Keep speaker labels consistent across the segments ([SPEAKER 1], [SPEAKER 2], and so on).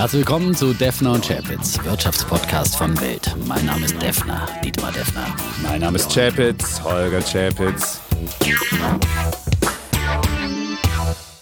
[SPEAKER 1] Herzlich willkommen zu Defner und Chapitz, Wirtschaftspodcast von Welt. Mein Name ist Defner, Dietmar Defner.
[SPEAKER 2] Mein Name ist Chapitz, Holger Chapitz.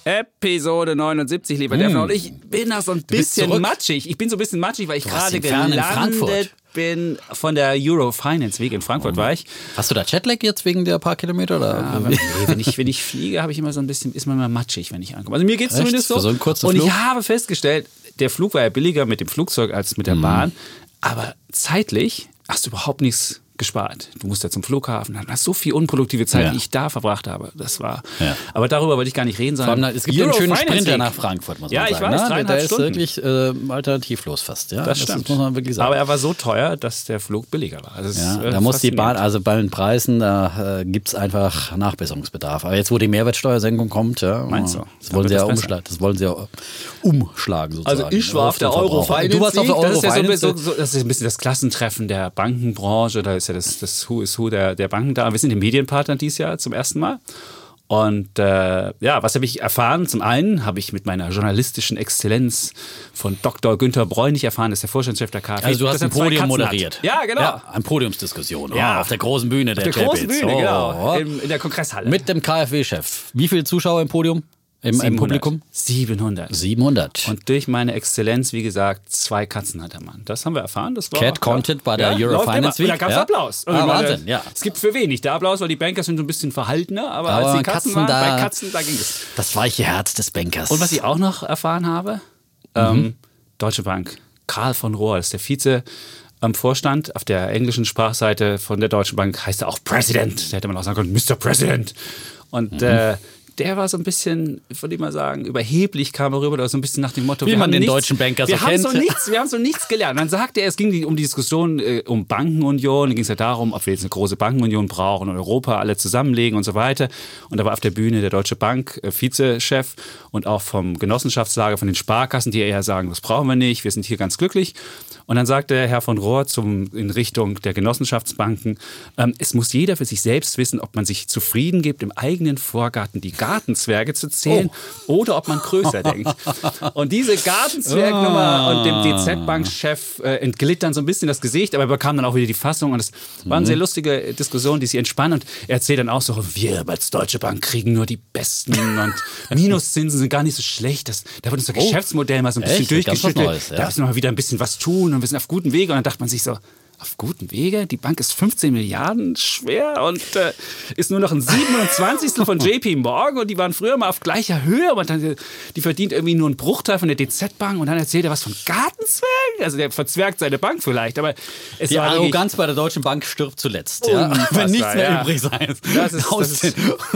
[SPEAKER 2] Episode 79, lieber Defner. Und ich bin da so ein bisschen matschig. Ich bin so ein bisschen matschig, weil ich gerade gelandet bin von der Euro Finance Week in Frankfurt war ich.
[SPEAKER 1] Hast du da Jetlag jetzt wegen der paar Kilometer? Oder?
[SPEAKER 2] Aber nee, wenn ich, wenn ich fliege, habe ich immer so ein bisschen, ist man immer matschig, wenn ich ankomme. Also mir geht es zumindest so.
[SPEAKER 1] So einen kurzen
[SPEAKER 2] Und ich
[SPEAKER 1] Flug?
[SPEAKER 2] habe festgestellt, der Flug war ja billiger mit dem Flugzeug als mit der
[SPEAKER 1] Mhm.
[SPEAKER 2] Bahn. Aber zeitlich hast du überhaupt nichts gespart. Du musst ja zum Flughafen, dann hast so viel unproduktive Zeit,
[SPEAKER 1] Ja.
[SPEAKER 2] die ich da verbracht habe. Das war.
[SPEAKER 1] Ja.
[SPEAKER 2] Aber darüber wollte ich gar nicht reden, sondern
[SPEAKER 1] allem, es gibt ja einen schönen
[SPEAKER 2] Finance
[SPEAKER 1] Sprinter
[SPEAKER 2] Week.
[SPEAKER 1] nach Frankfurt, muss
[SPEAKER 2] Ja,
[SPEAKER 1] man
[SPEAKER 2] ich
[SPEAKER 1] sagen.
[SPEAKER 2] weiß,
[SPEAKER 1] ne? Der ist wirklich äh, alternativlos fast. Ja?
[SPEAKER 2] Das stimmt.
[SPEAKER 1] muss man wirklich sagen.
[SPEAKER 2] Aber er war so teuer, dass der Flug billiger war. Also
[SPEAKER 1] ja,
[SPEAKER 2] ist, äh,
[SPEAKER 1] da muss die Bahn, also bei den Preisen, da äh, gibt es einfach Nachbesserungsbedarf. Aber jetzt, wo die Mehrwertsteuersenkung kommt, ja,
[SPEAKER 2] Meinst du?
[SPEAKER 1] Das wollen ja
[SPEAKER 2] das
[SPEAKER 1] umschlagen. Das wollen sie ja umschlagen sozusagen.
[SPEAKER 2] Also ich war auf der Euro. Finance
[SPEAKER 1] Du warst auf der. Euro
[SPEAKER 2] das ja
[SPEAKER 1] Finance.
[SPEAKER 2] das ist ein bisschen das Klassentreffen der Bankenbranche. Da ist ja das, das Who is Who der, der Banken da. Wir sind die Medienpartner dieses Jahr zum ersten Mal. Und äh, ja, was habe ich erfahren? Zum einen habe ich mit meiner journalistischen Exzellenz von Dr. Günther Bräunig erfahren, das ist der Vorstandschef der KfW.
[SPEAKER 1] Also du hast ein Podium moderiert.
[SPEAKER 2] Hat. Ja, genau.
[SPEAKER 1] Ja, eine Podiumsdiskussion.
[SPEAKER 2] Ja.
[SPEAKER 1] Oh, auf der großen Bühne der
[SPEAKER 2] Auf der großen
[SPEAKER 1] Chapitz.
[SPEAKER 2] Bühne,
[SPEAKER 1] Oh.
[SPEAKER 2] genau. In, in der Kongresshalle.
[SPEAKER 1] Mit dem KfW-Chef. Wie viele Zuschauer im Podium? Im, im
[SPEAKER 2] 700.
[SPEAKER 1] Publikum?
[SPEAKER 2] 700.
[SPEAKER 1] 700.
[SPEAKER 2] Und durch meine Exzellenz, wie gesagt, zwei Katzen hat der Mann. Das haben wir erfahren. Das war
[SPEAKER 1] Cat Content bei der Euro Finance
[SPEAKER 2] immer.
[SPEAKER 1] Week,
[SPEAKER 2] Da gab es
[SPEAKER 1] ja.
[SPEAKER 2] Applaus.
[SPEAKER 1] Ah,
[SPEAKER 2] meine,
[SPEAKER 1] Wahnsinn, ja.
[SPEAKER 2] Es gibt für wenig der Applaus, weil die Banker sind so ein bisschen verhaltener, aber,
[SPEAKER 1] Aber
[SPEAKER 2] als die Katzen,
[SPEAKER 1] Katzen
[SPEAKER 2] waren,
[SPEAKER 1] da-
[SPEAKER 2] bei Katzen, da ging es.
[SPEAKER 1] das weiche Herz des Bankers.
[SPEAKER 2] Und was ich auch noch erfahren habe, ähm, Deutsche Bank, Karl von Rohr, ist der Vize am Vorstand. Auf der englischen Sprachseite von der Deutschen Bank heißt er auch President. Da hätte man auch sagen können, Mr. President. Und äh, der war so ein bisschen, ich würde mal sagen, überheblich kam er rüber, oder so ein bisschen nach dem Motto,
[SPEAKER 1] Wie
[SPEAKER 2] wir
[SPEAKER 1] man
[SPEAKER 2] haben
[SPEAKER 1] den
[SPEAKER 2] nichts,
[SPEAKER 1] deutschen Banker so
[SPEAKER 2] wir haben
[SPEAKER 1] kennt.
[SPEAKER 2] So nichts, wir haben so nichts gelernt. Dann sagte er, es ging um die Diskussion äh, um Bankenunion, da ging es ja darum, ob wir jetzt eine große Bankenunion brauchen und Europa alle zusammenlegen und so weiter. Und da war auf der Bühne der Deutsche Bank äh, Vizechef und auch vom Genossenschaftslager von den Sparkassen, die eher sagen, das brauchen wir nicht, wir sind hier ganz glücklich. Und dann sagte Herr von Rohr zum, in Richtung der Genossenschaftsbanken, ähm, es muss jeder für sich selbst wissen, ob man sich zufrieden gibt, im eigenen Vorgarten die Gartenzwerge zu zählen oder ob man größer denkt. Und diese Gartenzwergnummer und dem DZ-Bankchef äh, entglitt dann so ein bisschen das Gesicht, aber er bekam dann auch wieder die Fassung und es war eine sehr lustige Diskussion, die sich entspann und er erzählt dann auch so, wir als Deutsche Bank kriegen nur die Besten und Minuszinsen sind gar nicht so schlecht. Das, da wird unser Geschäftsmodell mal so ein bisschen
[SPEAKER 1] echt?
[SPEAKER 2] Durchgeschüttelt.
[SPEAKER 1] Neues, ja.
[SPEAKER 2] Da müssen wir mal wieder ein bisschen was tun und wir sind auf guten Wege und dann dachte man sich so, auf guten Wege? Die Bank ist 15 Milliarden schwer und äh, ist nur noch ein 27. von JP Morgan und die waren früher mal auf gleicher Höhe und dann, die verdient irgendwie nur einen Bruchteil von der DZ-Bank und dann erzählt er was von Gartenzwergen. Also der verzwergt seine Bank vielleicht, aber es
[SPEAKER 1] die Arroganz bei der Deutschen Bank stirbt zuletzt. Ja? Wenn nichts mehr
[SPEAKER 2] ja.
[SPEAKER 1] übrig sein
[SPEAKER 2] Das ist- das ist-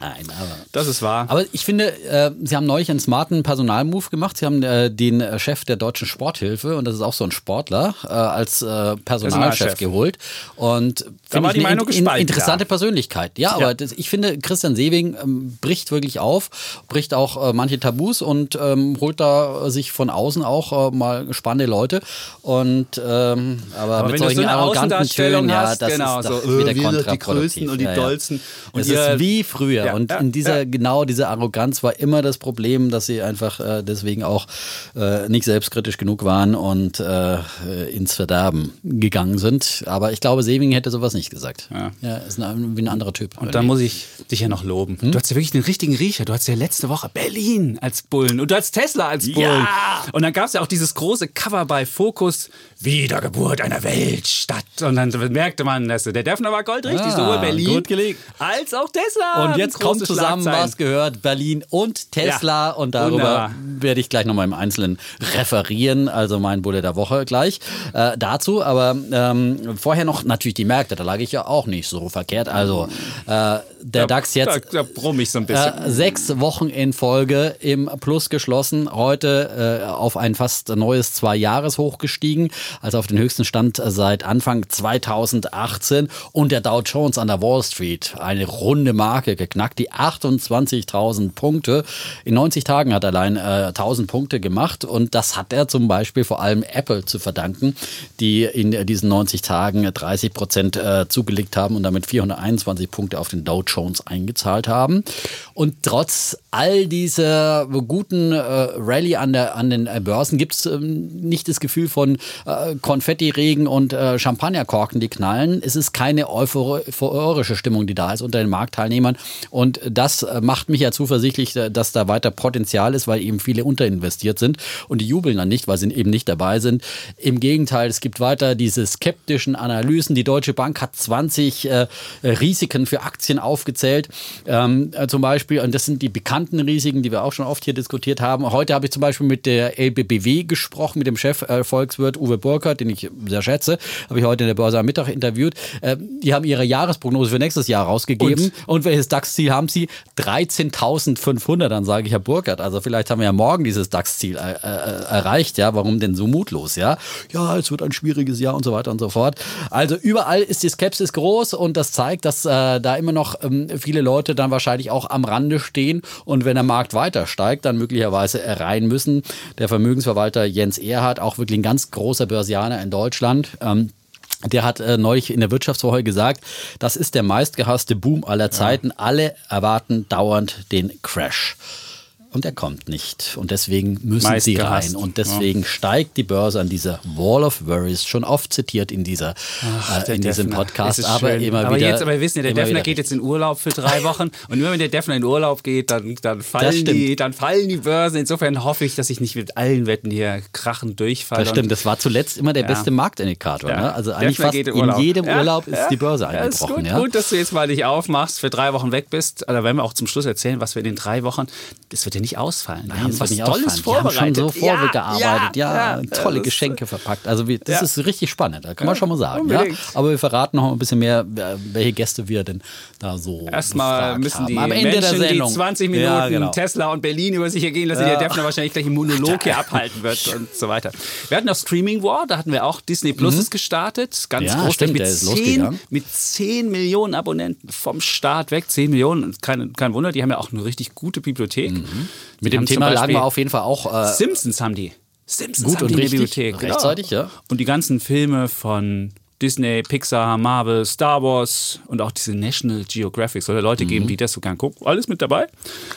[SPEAKER 1] Nein, aber.
[SPEAKER 2] Das ist wahr.
[SPEAKER 1] Aber ich finde, äh, Sie haben neulich einen smarten Personalmove gemacht. Sie haben äh, den Chef der Deutschen Sporthilfe, und das ist auch so ein Sportler, äh, als äh, Personalchef
[SPEAKER 2] Personalchef.
[SPEAKER 1] geholt. Und
[SPEAKER 2] Da war die
[SPEAKER 1] ich eine
[SPEAKER 2] Meinung
[SPEAKER 1] in,
[SPEAKER 2] gespalten,
[SPEAKER 1] interessante
[SPEAKER 2] ja.
[SPEAKER 1] Persönlichkeit. Ja, aber
[SPEAKER 2] Ja.
[SPEAKER 1] Das, ich finde, Christian Sewing ähm, bricht wirklich auf, bricht auch äh, manche Tabus und ähm, holt da sich von außen auch äh, mal spannende Leute. Und ähm, aber,
[SPEAKER 2] Aber
[SPEAKER 1] mit solchen
[SPEAKER 2] so
[SPEAKER 1] arroganten Tönen, ja, das
[SPEAKER 2] genau,
[SPEAKER 1] ist,
[SPEAKER 2] so,
[SPEAKER 1] das
[SPEAKER 2] äh,
[SPEAKER 1] wieder
[SPEAKER 2] wir sind die
[SPEAKER 1] kontraproduktiv.
[SPEAKER 2] Größten und die
[SPEAKER 1] ja.
[SPEAKER 2] Dollsten. Und
[SPEAKER 1] es ist wie früher. Und in dieser, genau diese Arroganz war immer das Problem, dass sie einfach äh, deswegen auch äh, nicht selbstkritisch genug waren und äh, ins Verderben gegangen sind. Aber ich glaube, Sewing hätte sowas nicht gesagt.
[SPEAKER 2] Ja.
[SPEAKER 1] Ja, ist ein, wie ein anderer Typ.
[SPEAKER 2] Und da muss ich dich ja noch loben.
[SPEAKER 1] Hm?
[SPEAKER 2] Du hast ja wirklich den richtigen Riecher. Du hast ja letzte Woche Berlin als Bullen und du hast Tesla als Bullen. Und dann gab es ja auch dieses große Cover bei Focus, Wiedergeburt einer Weltstadt. Und dann merkte man, dass der Defner war goldrichtig,
[SPEAKER 1] Ah,
[SPEAKER 2] sowohl Berlin
[SPEAKER 1] gut gelegt.
[SPEAKER 2] als auch Tesla.
[SPEAKER 1] Und jetzt kommt zusammen, was gehört Berlin und Tesla.
[SPEAKER 2] Ja,
[SPEAKER 1] Und darüber
[SPEAKER 2] wunderbar.
[SPEAKER 1] werde ich gleich nochmal im Einzelnen referieren. Also mein Bulle der Woche gleich äh, dazu. Aber ähm, vorher noch natürlich die Märkte. Da lag ich ja auch nicht so verkehrt. Also äh, der
[SPEAKER 2] Da-
[SPEAKER 1] DAX jetzt
[SPEAKER 2] Da, da brumm ich so ein bisschen.
[SPEAKER 1] äh, sechs Wochen in Folge im Plus geschlossen. Heute äh, auf ein fast neues Zwei-Jahres-Hoch gestiegen, also auf den höchsten Stand seit Anfang 2018. Und der Dow Jones an der Wall Street, eine runde Marke geknackt, die 28.000 Punkte. In 90 Tagen hat er allein äh, 1000 Punkte gemacht. Und das hat er zum Beispiel vor allem Apple zu verdanken, die in diesen 90 Tagen 30 Prozent äh, zugelegt haben und damit 421 Punkte auf den Dow Jones eingezahlt haben. Und trotz all dieser guten äh, Rallye an, der, an den äh, Börsen gibt es ähm, nicht das Gefühl von äh, Konfettiregen und äh, Champagnerkorken, die knallen. Es ist keine euphorische Stimmung, die da ist unter den Marktteilnehmern. Und das äh, macht mich ja zuversichtlich, äh, dass da weiter Potenzial ist, weil eben viele unterinvestiert sind. Und die jubeln dann nicht, weil sie eben nicht dabei sind. Im Gegenteil, es gibt weiter diese skeptischen Analysen. Die Deutsche Bank hat 20 äh, Risiken für Aktien aufgezählt. Ähm, äh, zum Beispiel, und das sind die bekannten Risiken, die wir auch schon oft hier diskutiert haben. Heute habe ich zum Beispiel mit der LBBW gesprochen, mit dem Chef äh, Volkswirt Uwe Burkhardt, den ich sehr schätze. Habe ich heute in der Börse am Mittag interviewt. Äh, die haben ihre Jahresprognose für nächstes Jahr rausgegeben. Und, und welches DAX-Ziel haben sie? 13.500. Dann sage ich, Herr Burkhardt, also vielleicht haben wir ja morgen dieses DAX-Ziel äh, äh, erreicht. Ja, warum denn so mutlos? Ja, ja, es wird ein schwieriges Jahr und so weiter und so fort. Also überall ist die Skepsis groß und das zeigt, dass äh, da immer noch ähm, viele Leute dann wahrscheinlich auch am Rande stehen und wenn der Markt weiter steigt, dann möglicherweise rein müssen. Der Vermögensverwalter Jens Erhardt, auch wirklich ein ganz großer Börsianer in Deutschland, ähm, der hat äh, neulich in der Wirtschaftswoche gesagt, das ist der meistgehasste Boom aller Zeiten. Ja. Alle erwarten dauernd den Crash und er kommt nicht. Und deswegen müssen Meist sie gehasst. rein. Und deswegen ja. steigt die Börse an dieser Wall of Worries, schon oft zitiert in, dieser, Ach, äh, in diesem Podcast. Aber schön. immer
[SPEAKER 2] aber
[SPEAKER 1] wieder.
[SPEAKER 2] Jetzt, aber wir wissen ja, der Defner geht jetzt in Urlaub für drei Wochen. und immer wenn der Defner in Urlaub geht, dann, dann, fallen die, dann fallen die Börsen. Insofern hoffe ich, dass ich nicht mit allen Wetten hier krachen durchfalle.
[SPEAKER 1] Das stimmt, das war zuletzt immer der ja. beste Marktindikator. Ja. Ne? Also eigentlich fast in, in, jedem Urlaub ist die Börse eingebrochen.
[SPEAKER 2] Ist gut, gut, dass du jetzt mal dich aufmachst, für drei Wochen weg bist. Da werden wir auch zum Schluss erzählen, was wir in den drei Wochen, das wird ja nicht ausfallen.
[SPEAKER 1] Nein, haben was Tolles ausfallen. vorbereitet. Die haben schon so vorgearbeitet, ja, ja, ja tolle Geschenke verpackt. Also wir, das ist richtig spannend, da kann man schon mal sagen. Ja? Aber wir verraten noch ein bisschen mehr, welche Gäste wir denn da so
[SPEAKER 2] Erstmal müssen die Am Ende Menschen, der Sendung. die 20 Minuten genau. Tesla und Berlin über sich ergehen lassen, ja. der Defner wahrscheinlich gleich einen Monolog hier abhalten wird und so weiter. Wir hatten auch Streaming War, da hatten wir auch Disney Plus mhm. gestartet, ganz ja, groß stimmt, mit, 10, mit 10 Millionen Abonnenten vom Start weg, 10 Millionen, kein, kein Wunder, die haben ja auch eine richtig gute Bibliothek. Mhm.
[SPEAKER 1] Mit dem Thema lagen wir auf jeden Fall auch.
[SPEAKER 2] Äh, Simpsons haben die. Simpsons
[SPEAKER 1] gut haben und die richtig, Bibliothek. Genau. Rechtzeitig, ja.
[SPEAKER 2] Und die ganzen Filme von Disney, Pixar, Marvel, Star Wars und auch diese National Geographic. Soll ja Leute mhm. geben, die das so gern gucken. Alles mit dabei.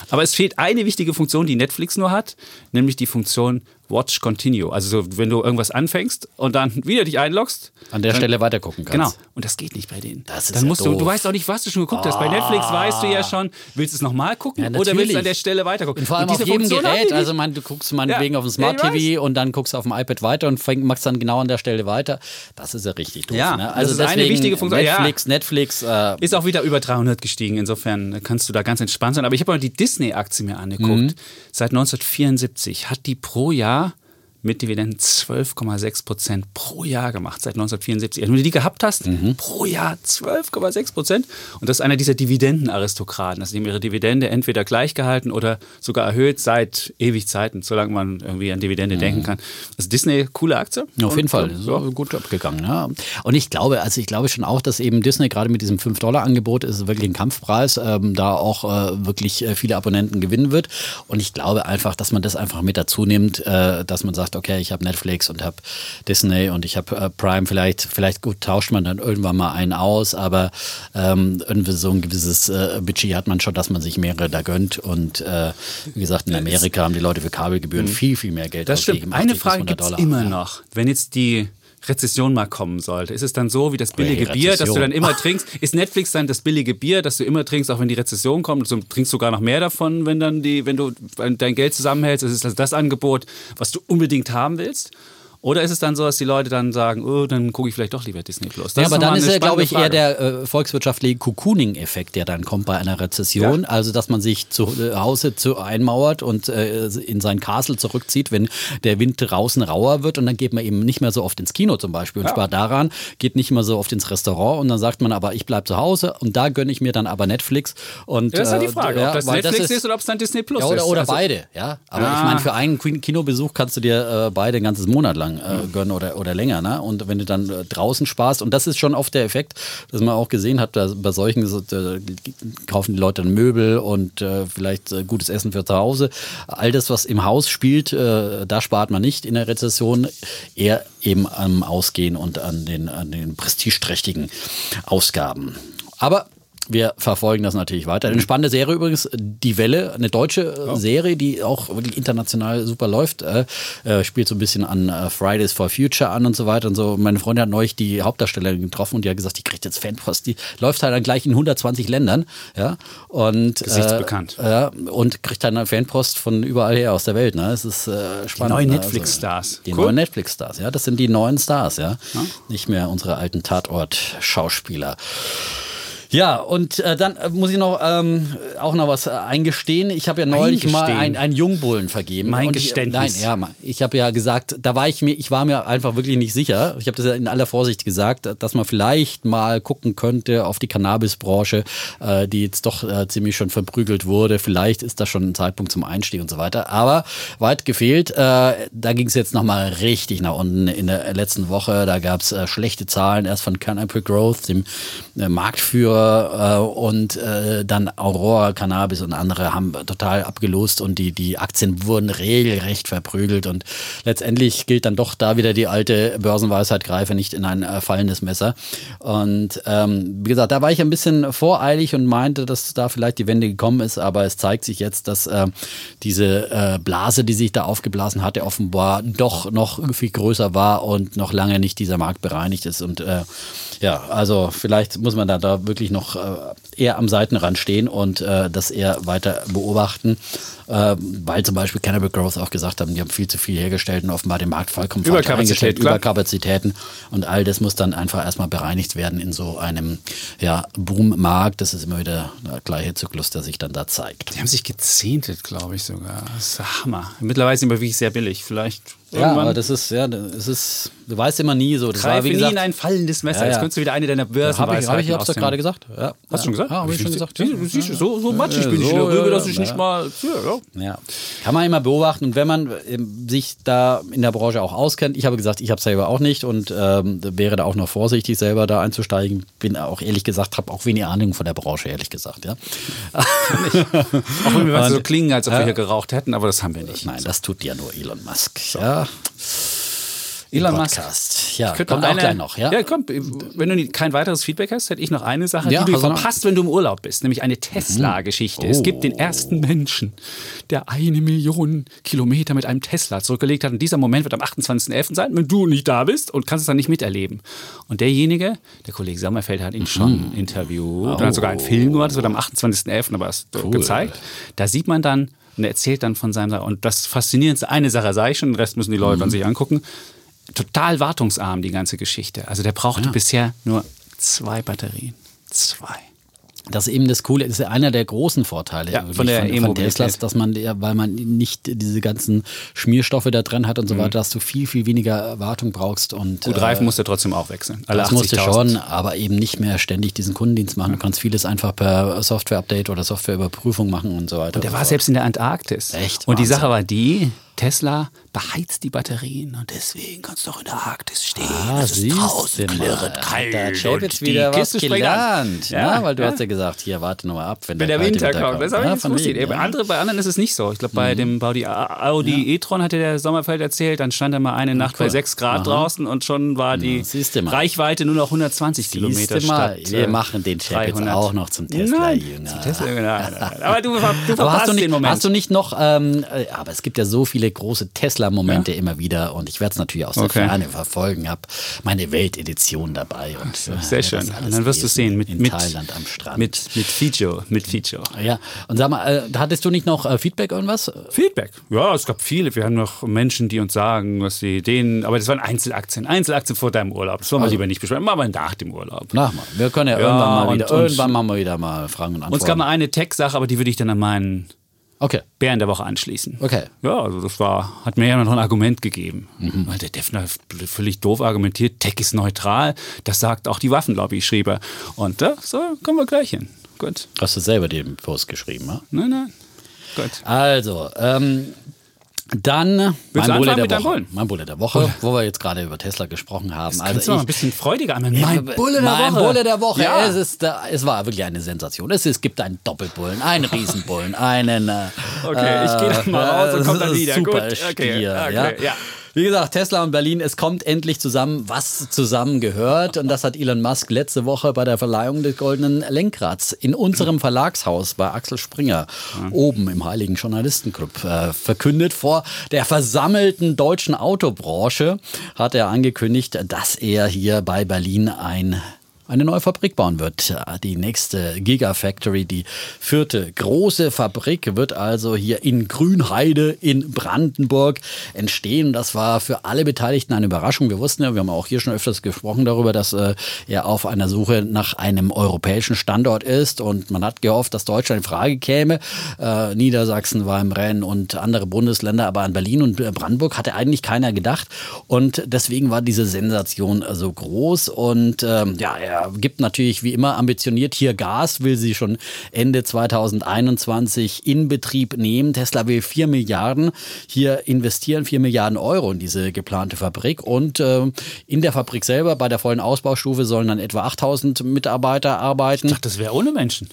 [SPEAKER 2] Aber es fehlt eine wichtige Funktion, die Netflix nur hat, nämlich die Funktion Watch Continue. Also so, wenn du irgendwas anfängst und dann wieder dich einloggst.
[SPEAKER 1] An der Stelle weiter gucken kannst.
[SPEAKER 2] Genau. Und das geht nicht bei denen.
[SPEAKER 1] Das ist
[SPEAKER 2] dann
[SPEAKER 1] ja
[SPEAKER 2] musst
[SPEAKER 1] doof.
[SPEAKER 2] du, du weißt auch nicht, was du schon geguckt oh. hast. Bei Netflix weißt du ja schon, willst du es nochmal gucken ja, oder willst du an der Stelle weiter gucken?
[SPEAKER 1] Und vor allem und auf jedem Funktion Gerät. Also man, du guckst meinetwegen ja. auf dem Smart TV und dann guckst du auf dem iPad weiter und fäng, machst dann genau an der Stelle weiter. Das ist ja richtig doof.
[SPEAKER 2] Ja,
[SPEAKER 1] ne?
[SPEAKER 2] Also das ist eine wichtige Funktion.
[SPEAKER 1] Netflix, Netflix. Äh,
[SPEAKER 2] ist auch wieder über 300 gestiegen. Insofern kannst du da ganz entspannt sein. Aber ich habe mal die Disney-Aktie mir angeguckt. Mhm. Seit 1974 hat die pro Jahr mit Dividenden 12,6 Prozent pro Jahr gemacht seit 1974. Wenn du die gehabt hast, mhm. pro Jahr 12,6 Prozent. Und das ist einer dieser Dividendenaristokraten. Also die haben ihre Dividende entweder gleich gehalten oder sogar erhöht seit ewig Zeiten, solange man irgendwie an Dividende mhm. denken kann. Also Disney, coole Aktie.
[SPEAKER 1] Ja, auf jeden Fall, so ja. gut abgegangen. Ja. Und ich glaube, also ich glaube schon auch, dass eben Disney gerade mit diesem 5-Dollar-Angebot ist wirklich ein Kampfpreis, ähm, da auch äh, wirklich äh, viele Abonnenten gewinnen wird. Und ich glaube einfach, dass man das einfach mit dazu nimmt, äh, dass man sagt, sagt, okay, ich habe Netflix und habe Disney und ich habe äh, Prime, vielleicht, vielleicht gut tauscht man dann irgendwann mal einen aus, aber ähm, irgendwie so ein gewisses äh, Budget hat man schon, dass man sich mehrere da gönnt. Und äh, wie gesagt, in Amerika haben die Leute für Kabelgebühren mhm. viel, viel mehr Geld
[SPEAKER 2] das ausgegeben. Stimmt. Eine Frage gibt es immer noch. Wenn jetzt die Rezession mal kommen sollte? Ist es dann so wie das billige hey, Bier, das du dann immer trinkst? Ist Netflix dann das billige Bier, das du immer trinkst, auch wenn die Rezession kommt? Du trinkst sogar noch mehr davon, wenn dann die, wenn du dein Geld zusammenhältst. Ist es das Angebot, was du unbedingt haben willst? Oder ist es dann so, dass die Leute dann sagen, oh, dann gucke ich vielleicht doch lieber Disney Plus?
[SPEAKER 1] ja, aber dann ist ja, glaube ich, Frage. eher der äh, volkswirtschaftliche Cocooning-Effekt, der dann kommt bei einer Rezession. Ja. Also, dass man sich zu äh, Hause zu einmauert und äh, in sein Castle zurückzieht, wenn der Wind draußen rauer wird und dann geht man eben nicht mehr so oft ins Kino zum Beispiel und ja. spart daran, geht nicht mehr so oft ins Restaurant und dann sagt man aber, ich bleibe zu Hause und da gönne ich mir dann aber Netflix. Und,
[SPEAKER 2] ja, das ist halt die äh, Frage, ob das Netflix das ist, ist, oder ob es dann Disney Plus
[SPEAKER 1] ja, oder,
[SPEAKER 2] ist.
[SPEAKER 1] Oder also, beide, ja. Aber ich meine, für einen Kinobesuch kannst du dir äh, beide ein ganzes Monat lang äh, gönnen oder oder, länger. Ne? Und wenn du dann äh, draußen sparst, und das ist schon oft der Effekt, dass man auch gesehen hat, bei solchen äh, kaufen die Leute dann Möbel und äh, vielleicht äh, gutes Essen für zu Hause. All das, was im Haus spielt, da spart man nicht in der Rezession, eher eben am Ausgehen und an den, an den prestigeträchtigen Ausgaben. Aber wir verfolgen das natürlich weiter. Eine spannende Serie übrigens, Die Welle, eine deutsche äh, Serie, die auch wirklich international super läuft. Äh, äh, spielt so ein bisschen an äh, Fridays for Future an und so weiter und so. Meine Freundin hat neulich die Hauptdarstellerin getroffen und die hat gesagt, die kriegt jetzt Fanpost. Die läuft halt dann gleich in 120 Ländern. Ja, und,
[SPEAKER 2] Gesichtsbekannt.
[SPEAKER 1] Äh, ja, und kriegt dann Fanpost von überall her aus der Welt. Ne? Es ist äh, spannend.
[SPEAKER 2] Die neuen
[SPEAKER 1] ne?
[SPEAKER 2] Netflix-Stars.
[SPEAKER 1] Die
[SPEAKER 2] Cool.
[SPEAKER 1] neuen Netflix-Stars, ja. Das sind die neuen Stars, ja. Nicht mehr unsere alten Tatort-Schauspieler. Ja, und äh, dann äh, muss ich noch ähm, auch noch was äh, eingestehen. Ich habe ja neulich mal einen, einen Jungbullen vergeben.
[SPEAKER 2] Mein
[SPEAKER 1] und ich,
[SPEAKER 2] Geständnis.
[SPEAKER 1] Nein, ja, ich habe ja gesagt, da war ich mir, ich war mir einfach wirklich nicht sicher. Ich habe das ja in aller Vorsicht gesagt, dass man vielleicht mal gucken könnte auf die Cannabisbranche, äh, die jetzt doch äh, ziemlich schon verprügelt wurde. Vielleicht ist das schon ein Zeitpunkt zum Einstieg und so weiter. Aber weit gefehlt. Äh, da ging es jetzt nochmal richtig nach unten in der letzten Woche. Da gab es äh, schlechte Zahlen erst von Canopy Growth, dem äh, Marktführer, äh, und äh, dann Aurora Cannabis und andere haben total abgelost und die, die Aktien wurden regelrecht verprügelt. Und letztendlich gilt dann doch da wieder die alte Börsenweisheit, greife nicht in ein äh, fallendes Messer. Und ähm, wie gesagt, da war ich ein bisschen voreilig und meinte, dass da vielleicht die Wende gekommen ist, aber es zeigt sich jetzt, dass äh, diese äh, Blase, die sich da aufgeblasen hatte, offenbar doch noch viel größer war und noch lange nicht dieser Markt bereinigt ist. Und äh, ja, also vielleicht muss man da, da wirklich noch äh, eher am Seitenrand stehen und äh, das eher weiter beobachten, äh, weil zum Beispiel Cannabis Growth auch gesagt haben, die haben viel zu viel hergestellt und offenbar den Markt vollkommen falsch
[SPEAKER 2] Überkapazität,
[SPEAKER 1] eingestellt,
[SPEAKER 2] klar.
[SPEAKER 1] Überkapazitäten und all das muss dann einfach erstmal bereinigt werden in so einem ja, Boommarkt. Das ist immer wieder der gleiche Zyklus, der sich dann da zeigt.
[SPEAKER 2] Die haben sich gezehntet, glaube ich sogar. Das ist der Hammer. Mittlerweile sind wir wirklich sehr billig. Vielleicht
[SPEAKER 1] Ja,
[SPEAKER 2] irgendwann.
[SPEAKER 1] aber das ist, ja, es ist, du weißt immer nie so. Das war,
[SPEAKER 2] Greife
[SPEAKER 1] wie
[SPEAKER 2] nie
[SPEAKER 1] gesagt,
[SPEAKER 2] in ein fallendes Messer.
[SPEAKER 1] Ja, ja.
[SPEAKER 2] Jetzt könntest du wieder eine deiner
[SPEAKER 1] habe ich, hab ich hab's doch gerade gesagt. Ja.
[SPEAKER 2] Hast du schon gesagt?
[SPEAKER 1] Ja, habe ich schon gesagt.
[SPEAKER 2] So, so matschig
[SPEAKER 1] Ja,
[SPEAKER 2] bin ich
[SPEAKER 1] so,
[SPEAKER 2] in der Rübe,
[SPEAKER 1] ja,
[SPEAKER 2] dass ich
[SPEAKER 1] ja.
[SPEAKER 2] nicht mal... Ja, ja.
[SPEAKER 1] Ja, kann man immer beobachten. Und wenn man ähm, sich da in der Branche auch auskennt, ich habe gesagt, ich habe es selber auch nicht und ähm, wäre da auch noch vorsichtig, selber da einzusteigen. Bin auch ehrlich gesagt, habe auch wenig Ahnung von der Branche, ehrlich gesagt. Ja.
[SPEAKER 2] Auch wenn wir so klingen, als ob wir
[SPEAKER 1] Ja.
[SPEAKER 2] hier geraucht hätten, aber das haben wir nicht.
[SPEAKER 1] Nein, das tut ja nur Elon Musk. Ja.
[SPEAKER 2] Elon Musk.
[SPEAKER 1] Podcast. Ja,
[SPEAKER 2] Könnte
[SPEAKER 1] kommt
[SPEAKER 2] noch
[SPEAKER 1] auch
[SPEAKER 2] eine-
[SPEAKER 1] gleich noch. Ja.
[SPEAKER 2] ja, komm, wenn du kein weiteres Feedback hast, hätte ich noch eine Sache,
[SPEAKER 1] Ja,
[SPEAKER 2] die du
[SPEAKER 1] noch?
[SPEAKER 2] verpasst, wenn du im Urlaub bist, nämlich eine Tesla-Geschichte. Es gibt den ersten Menschen, der eine Million Kilometer mit einem Tesla zurückgelegt hat. Und dieser Moment wird am 28.11. sein, wenn du nicht da bist und kannst es dann nicht miterleben. Und derjenige, der Kollege Sommerfeld hat ihn schon interviewt und hat sogar einen Film gemacht, das wird am 28.11. aber erst gezeigt. Da sieht man dann, und er erzählt dann von seinem, und das Faszinierendste, eine Sache sage ich schon, den Rest müssen die Leute dann sich angucken, total wartungsarm, die ganze Geschichte. Also der brauchte bisher nur zwei Batterien. Zwei.
[SPEAKER 1] Das ist eben das Coole, das ist ja einer der großen Vorteile
[SPEAKER 2] Ja, von der
[SPEAKER 1] von, von
[SPEAKER 2] E-Mobilität.
[SPEAKER 1] Teslas, dass man, ja, weil man nicht diese ganzen Schmierstoffe da drin hat und so weiter, dass du viel, viel weniger Wartung brauchst. Und,
[SPEAKER 2] Mhm. Gut,
[SPEAKER 1] äh,
[SPEAKER 2] Reifen musst du trotzdem auch wechseln. Alle
[SPEAKER 1] Das musst du
[SPEAKER 2] 80.000.
[SPEAKER 1] schon, aber eben nicht mehr ständig diesen Kundendienst machen. Du kannst vieles einfach per Software-Update oder Softwareüberprüfung machen und so weiter.
[SPEAKER 2] Der war selbst in der Antarktis.
[SPEAKER 1] Echt?
[SPEAKER 2] Und die
[SPEAKER 1] Wahnsinn.
[SPEAKER 2] Sache war die, Tesla beheizt die Batterien und deswegen kannst du auch in der Arktis stehen.
[SPEAKER 1] Ah,
[SPEAKER 2] es ist
[SPEAKER 1] siehst
[SPEAKER 2] draußen klirrend kalt.
[SPEAKER 1] Da hat
[SPEAKER 2] und die
[SPEAKER 1] wieder was
[SPEAKER 2] Kiste springt an.
[SPEAKER 1] gelernt.
[SPEAKER 2] Ja,
[SPEAKER 1] Ja, weil du
[SPEAKER 2] ja.
[SPEAKER 1] hast ja gesagt, hier, warte noch mal ab, wenn,
[SPEAKER 2] Wenn der
[SPEAKER 1] kalte
[SPEAKER 2] Winter kommt, das habe ich
[SPEAKER 1] Ja,
[SPEAKER 2] jetzt Bei,
[SPEAKER 1] ja.
[SPEAKER 2] andere, bei anderen ist es nicht so. Ich glaube, bei dem Audi, Audi e-tron hatte der Sommerfeld erzählt, dann stand er mal eine Nacht bei
[SPEAKER 1] cool.
[SPEAKER 2] 6 Grad draußen und schon war die. Reichweite nur noch 120 Kilometer
[SPEAKER 1] mal,
[SPEAKER 2] statt
[SPEAKER 1] wir
[SPEAKER 2] äh,
[SPEAKER 1] machen den Chapitz
[SPEAKER 2] 300.
[SPEAKER 1] auch noch zum Tesla-Jünger.
[SPEAKER 2] Tesla, nein, nein. Aber du, du
[SPEAKER 1] Aber hast
[SPEAKER 2] verpasst
[SPEAKER 1] du, nicht,
[SPEAKER 2] den Moment.
[SPEAKER 1] hast du nicht noch, ähm, äh, aber es gibt ja so viele große Tesla-Momente immer wieder und ich werde es natürlich aus der
[SPEAKER 2] Okay.
[SPEAKER 1] Ferne verfolgen, habe meine Weltedition dabei und äh,
[SPEAKER 2] Sehr schön. Und dann wirst du sehen, mit,
[SPEAKER 1] in
[SPEAKER 2] mit,
[SPEAKER 1] Thailand am Strand.
[SPEAKER 2] mit, mit Feature, mit Feature.
[SPEAKER 1] ja, und sag mal, äh, hattest du nicht noch äh, Feedback irgendwas?
[SPEAKER 2] Feedback. Ja, es gab viele. Wir haben noch Menschen, die uns sagen, was sie denen, aber das waren Einzelaktien. Einzelaktien vor deinem Urlaub. Das wollen wir lieber nicht besprechen. Machen wir nach dem Urlaub.
[SPEAKER 1] Nach mal. Wir können ja,
[SPEAKER 2] Ja,
[SPEAKER 1] irgendwann mal wieder,
[SPEAKER 2] und-
[SPEAKER 1] irgendwann machen wir wieder mal Fragen und
[SPEAKER 2] Uns
[SPEAKER 1] Antworten.
[SPEAKER 2] gab mal eine Tech-Sache, aber die würde ich dann an meinen
[SPEAKER 1] okay,
[SPEAKER 2] Bären der Woche anschließen.
[SPEAKER 1] okay.
[SPEAKER 2] Ja, also das war, hat mir ja noch ein Argument gegeben.
[SPEAKER 1] Mhm.
[SPEAKER 2] Weil der Defner völlig doof argumentiert, Tech ist neutral, das sagt auch die Waffenlobby, schrieb er. Und da, so kommen wir gleich hin. Gut.
[SPEAKER 1] Hast du selber den Post geschrieben, ne?
[SPEAKER 2] Nein, nein. Gut.
[SPEAKER 1] Also, ähm, dann
[SPEAKER 2] du
[SPEAKER 1] mein Bulle der Woche.
[SPEAKER 2] Bullen?
[SPEAKER 1] Mein Bulle der Woche, wo wir jetzt gerade über Tesla gesprochen haben.
[SPEAKER 2] Mal
[SPEAKER 1] Also
[SPEAKER 2] ein bisschen freudiger
[SPEAKER 1] ich,
[SPEAKER 2] Mein Bulle der
[SPEAKER 1] mein
[SPEAKER 2] Woche.
[SPEAKER 1] Bulle der Woche.
[SPEAKER 2] Ja.
[SPEAKER 1] Es, ist, äh, es war wirklich eine Sensation. Es, es gibt einen Doppelbullen, einen Riesenbullen, einen. Äh,
[SPEAKER 2] Okay, ich gehe dann mal raus und komm dann wieder.
[SPEAKER 1] Super
[SPEAKER 2] Gut, okay,
[SPEAKER 1] Stier,
[SPEAKER 2] okay,
[SPEAKER 1] ja.
[SPEAKER 2] ja.
[SPEAKER 1] Wie gesagt, Tesla und Berlin, es kommt endlich zusammen, was zusammengehört. Und das hat Elon Musk letzte Woche bei der Verleihung des Goldenen Lenkrads in unserem Verlagshaus bei Axel Springer ja. oben im Heiligen Journalistenclub äh, verkündet. Vor der versammelten deutschen Autobranche hat er angekündigt, dass er hier bei Berlin ein eine neue Fabrik bauen wird. Die nächste Gigafactory, die vierte große Fabrik, wird also hier in Grünheide in Brandenburg entstehen. Das war für alle Beteiligten eine Überraschung. Wir wussten ja, wir haben auch hier schon öfters gesprochen darüber, dass äh, er auf einer Suche nach einem europäischen Standort ist und man hat gehofft, dass Deutschland in Frage käme. Äh, Niedersachsen war im Rennen und andere Bundesländer, aber an Berlin und Brandenburg hatte eigentlich keiner gedacht und deswegen war diese Sensation so groß und ähm, ja, er gibt natürlich wie immer ambitioniert hier Gas, will sie schon Ende 2021 in Betrieb nehmen. Tesla will 4 Milliarden hier investieren, 4 Milliarden Euro in diese geplante Fabrik. Und äh, in der Fabrik selber, bei der vollen Ausbaustufe, sollen dann etwa 8000 Mitarbeiter arbeiten.
[SPEAKER 2] Ich dachte, das wäre ohne Menschen.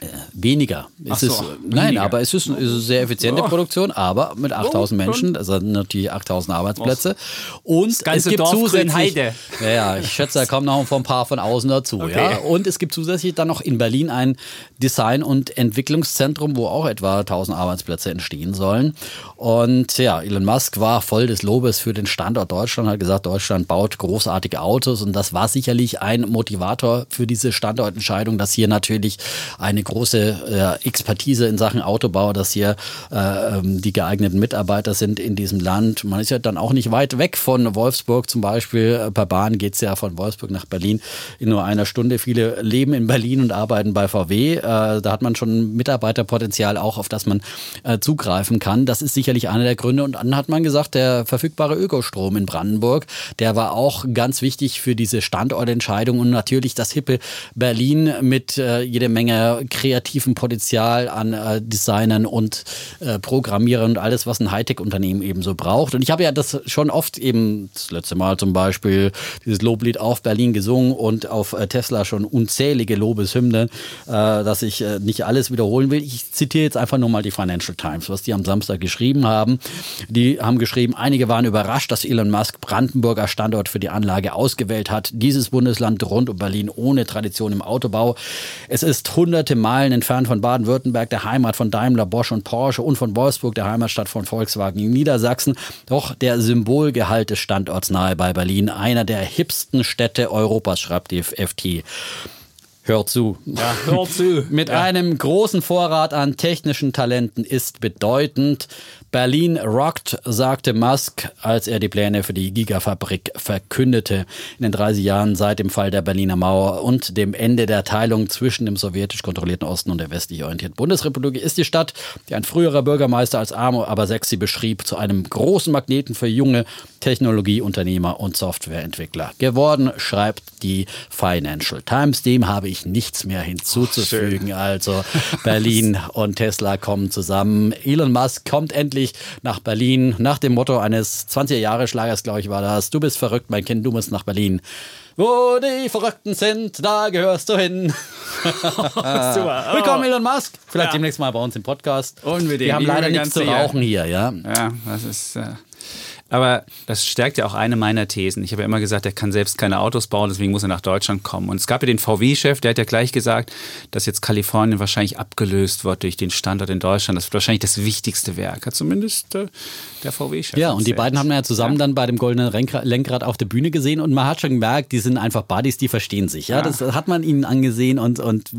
[SPEAKER 1] Äh, weniger. Es so, ist, nein, weniger. aber es ist eine sehr effiziente oh. Produktion, aber mit 8000 oh, Menschen, also natürlich 8000 Arbeitsplätze. Und das ganze es gibt Dorf zusätzlich, Heide. Ja, ja, ich schätze, da kommen noch ein paar von außen dazu. Okay. Ja. Und es gibt zusätzlich dann noch in Berlin ein Design- und Entwicklungszentrum, wo auch etwa 1000 Arbeitsplätze entstehen sollen. Und ja, Elon Musk war voll des Lobes für den Standort Deutschland, hat gesagt, Deutschland baut großartige Autos und das war sicherlich ein Motivator für diese Standortentscheidung, dass hier natürlich eine große äh, Expertise in Sachen Autobau, dass hier äh, ähm, die geeigneten Mitarbeiter sind in diesem Land. Man ist ja dann auch nicht weit weg von Wolfsburg zum Beispiel. Per Bahn geht es ja von Wolfsburg nach Berlin in nur einer Stunde. Viele leben in Berlin und arbeiten bei VW. Äh, da hat man schon Mitarbeiterpotenzial auch, auf das man äh, zugreifen kann. Das ist sicherlich einer der Gründe. Und dann hat man gesagt, der verfügbare Ökostrom in Brandenburg, der war auch ganz wichtig für diese Standortentscheidung und natürlich das hippe Berlin mit äh, jede Menge kreativen Potenzial an äh, Designern und äh, Programmierern und alles, was ein Hightech-Unternehmen eben so braucht. Und ich habe ja das schon oft eben, das letzte Mal zum Beispiel, dieses Loblied auf Berlin gesungen und auf äh, Tesla schon unzählige Lobeshymnen, äh, dass ich äh, nicht alles wiederholen will. Ich zitiere jetzt einfach nur mal die Financial Times, was die am Samstag geschrieben haben. Die haben geschrieben, einige waren überrascht, dass Elon Musk Brandenburger Standort für die Anlage ausgewählt hat. Dieses Bundesland rund um Berlin ohne Tradition im Autobau. Es ist hunderte Meilen entfernt von Baden-Württemberg, der Heimat von Daimler, Bosch und Porsche und von Wolfsburg, der Heimatstadt von Volkswagen in Niedersachsen. Doch der Symbolgehalt des Standorts nahe bei Berlin, einer der hipsten Städte Europas, schreibt die FT. Hört zu.
[SPEAKER 2] Ja, hört zu.
[SPEAKER 1] Mit
[SPEAKER 2] ja.
[SPEAKER 1] einem großen Vorrat an technischen Talenten ist bedeutend, Berlin rockt, sagte Musk, als er die Pläne für die Gigafabrik verkündete. In den 30 Jahren seit dem Fall der Berliner Mauer und dem Ende der Teilung zwischen dem sowjetisch kontrollierten Osten und der westlich orientierten Bundesrepublik ist die Stadt, die ein früherer Bürgermeister als arm, aber sexy beschrieb, zu einem großen Magneten für junge Technologieunternehmer und Softwareentwickler geworden, schreibt die Financial Times. Dem habe ich nichts mehr hinzuzufügen. Ach, also Berlin und Tesla kommen zusammen. Elon Musk kommt endlich endlich nach Berlin, nach dem Motto eines 20er-Jahre-Schlagers, glaube ich, war das. Du bist verrückt, mein Kind, du musst nach Berlin. Wo die Verrückten sind, da gehörst du hin. Super. Oh. Willkommen, Elon Musk. Vielleicht ja. demnächst mal bei uns im Podcast.
[SPEAKER 2] Unbedingt.
[SPEAKER 1] Wir haben leider nichts zu rauchen hier, ja.
[SPEAKER 2] Ja, das ist. Äh aber das stärkt ja auch eine meiner Thesen. Ich habe ja immer gesagt, er kann selbst keine Autos bauen, deswegen muss er nach Deutschland kommen. Und es gab ja den VW-Chef, der hat ja gleich gesagt, dass jetzt Kalifornien wahrscheinlich abgelöst wird durch den Standort in Deutschland. Das wird wahrscheinlich das wichtigste Werk, zumindest äh, der VW-Chef.
[SPEAKER 1] Ja, und die beiden haben ja zusammen ja. dann bei dem Goldenen Lenkrad auf der Bühne gesehen und man hat schon gemerkt, die sind einfach Buddies, die verstehen sich. Ja, ja. das hat man ihnen angesehen und, und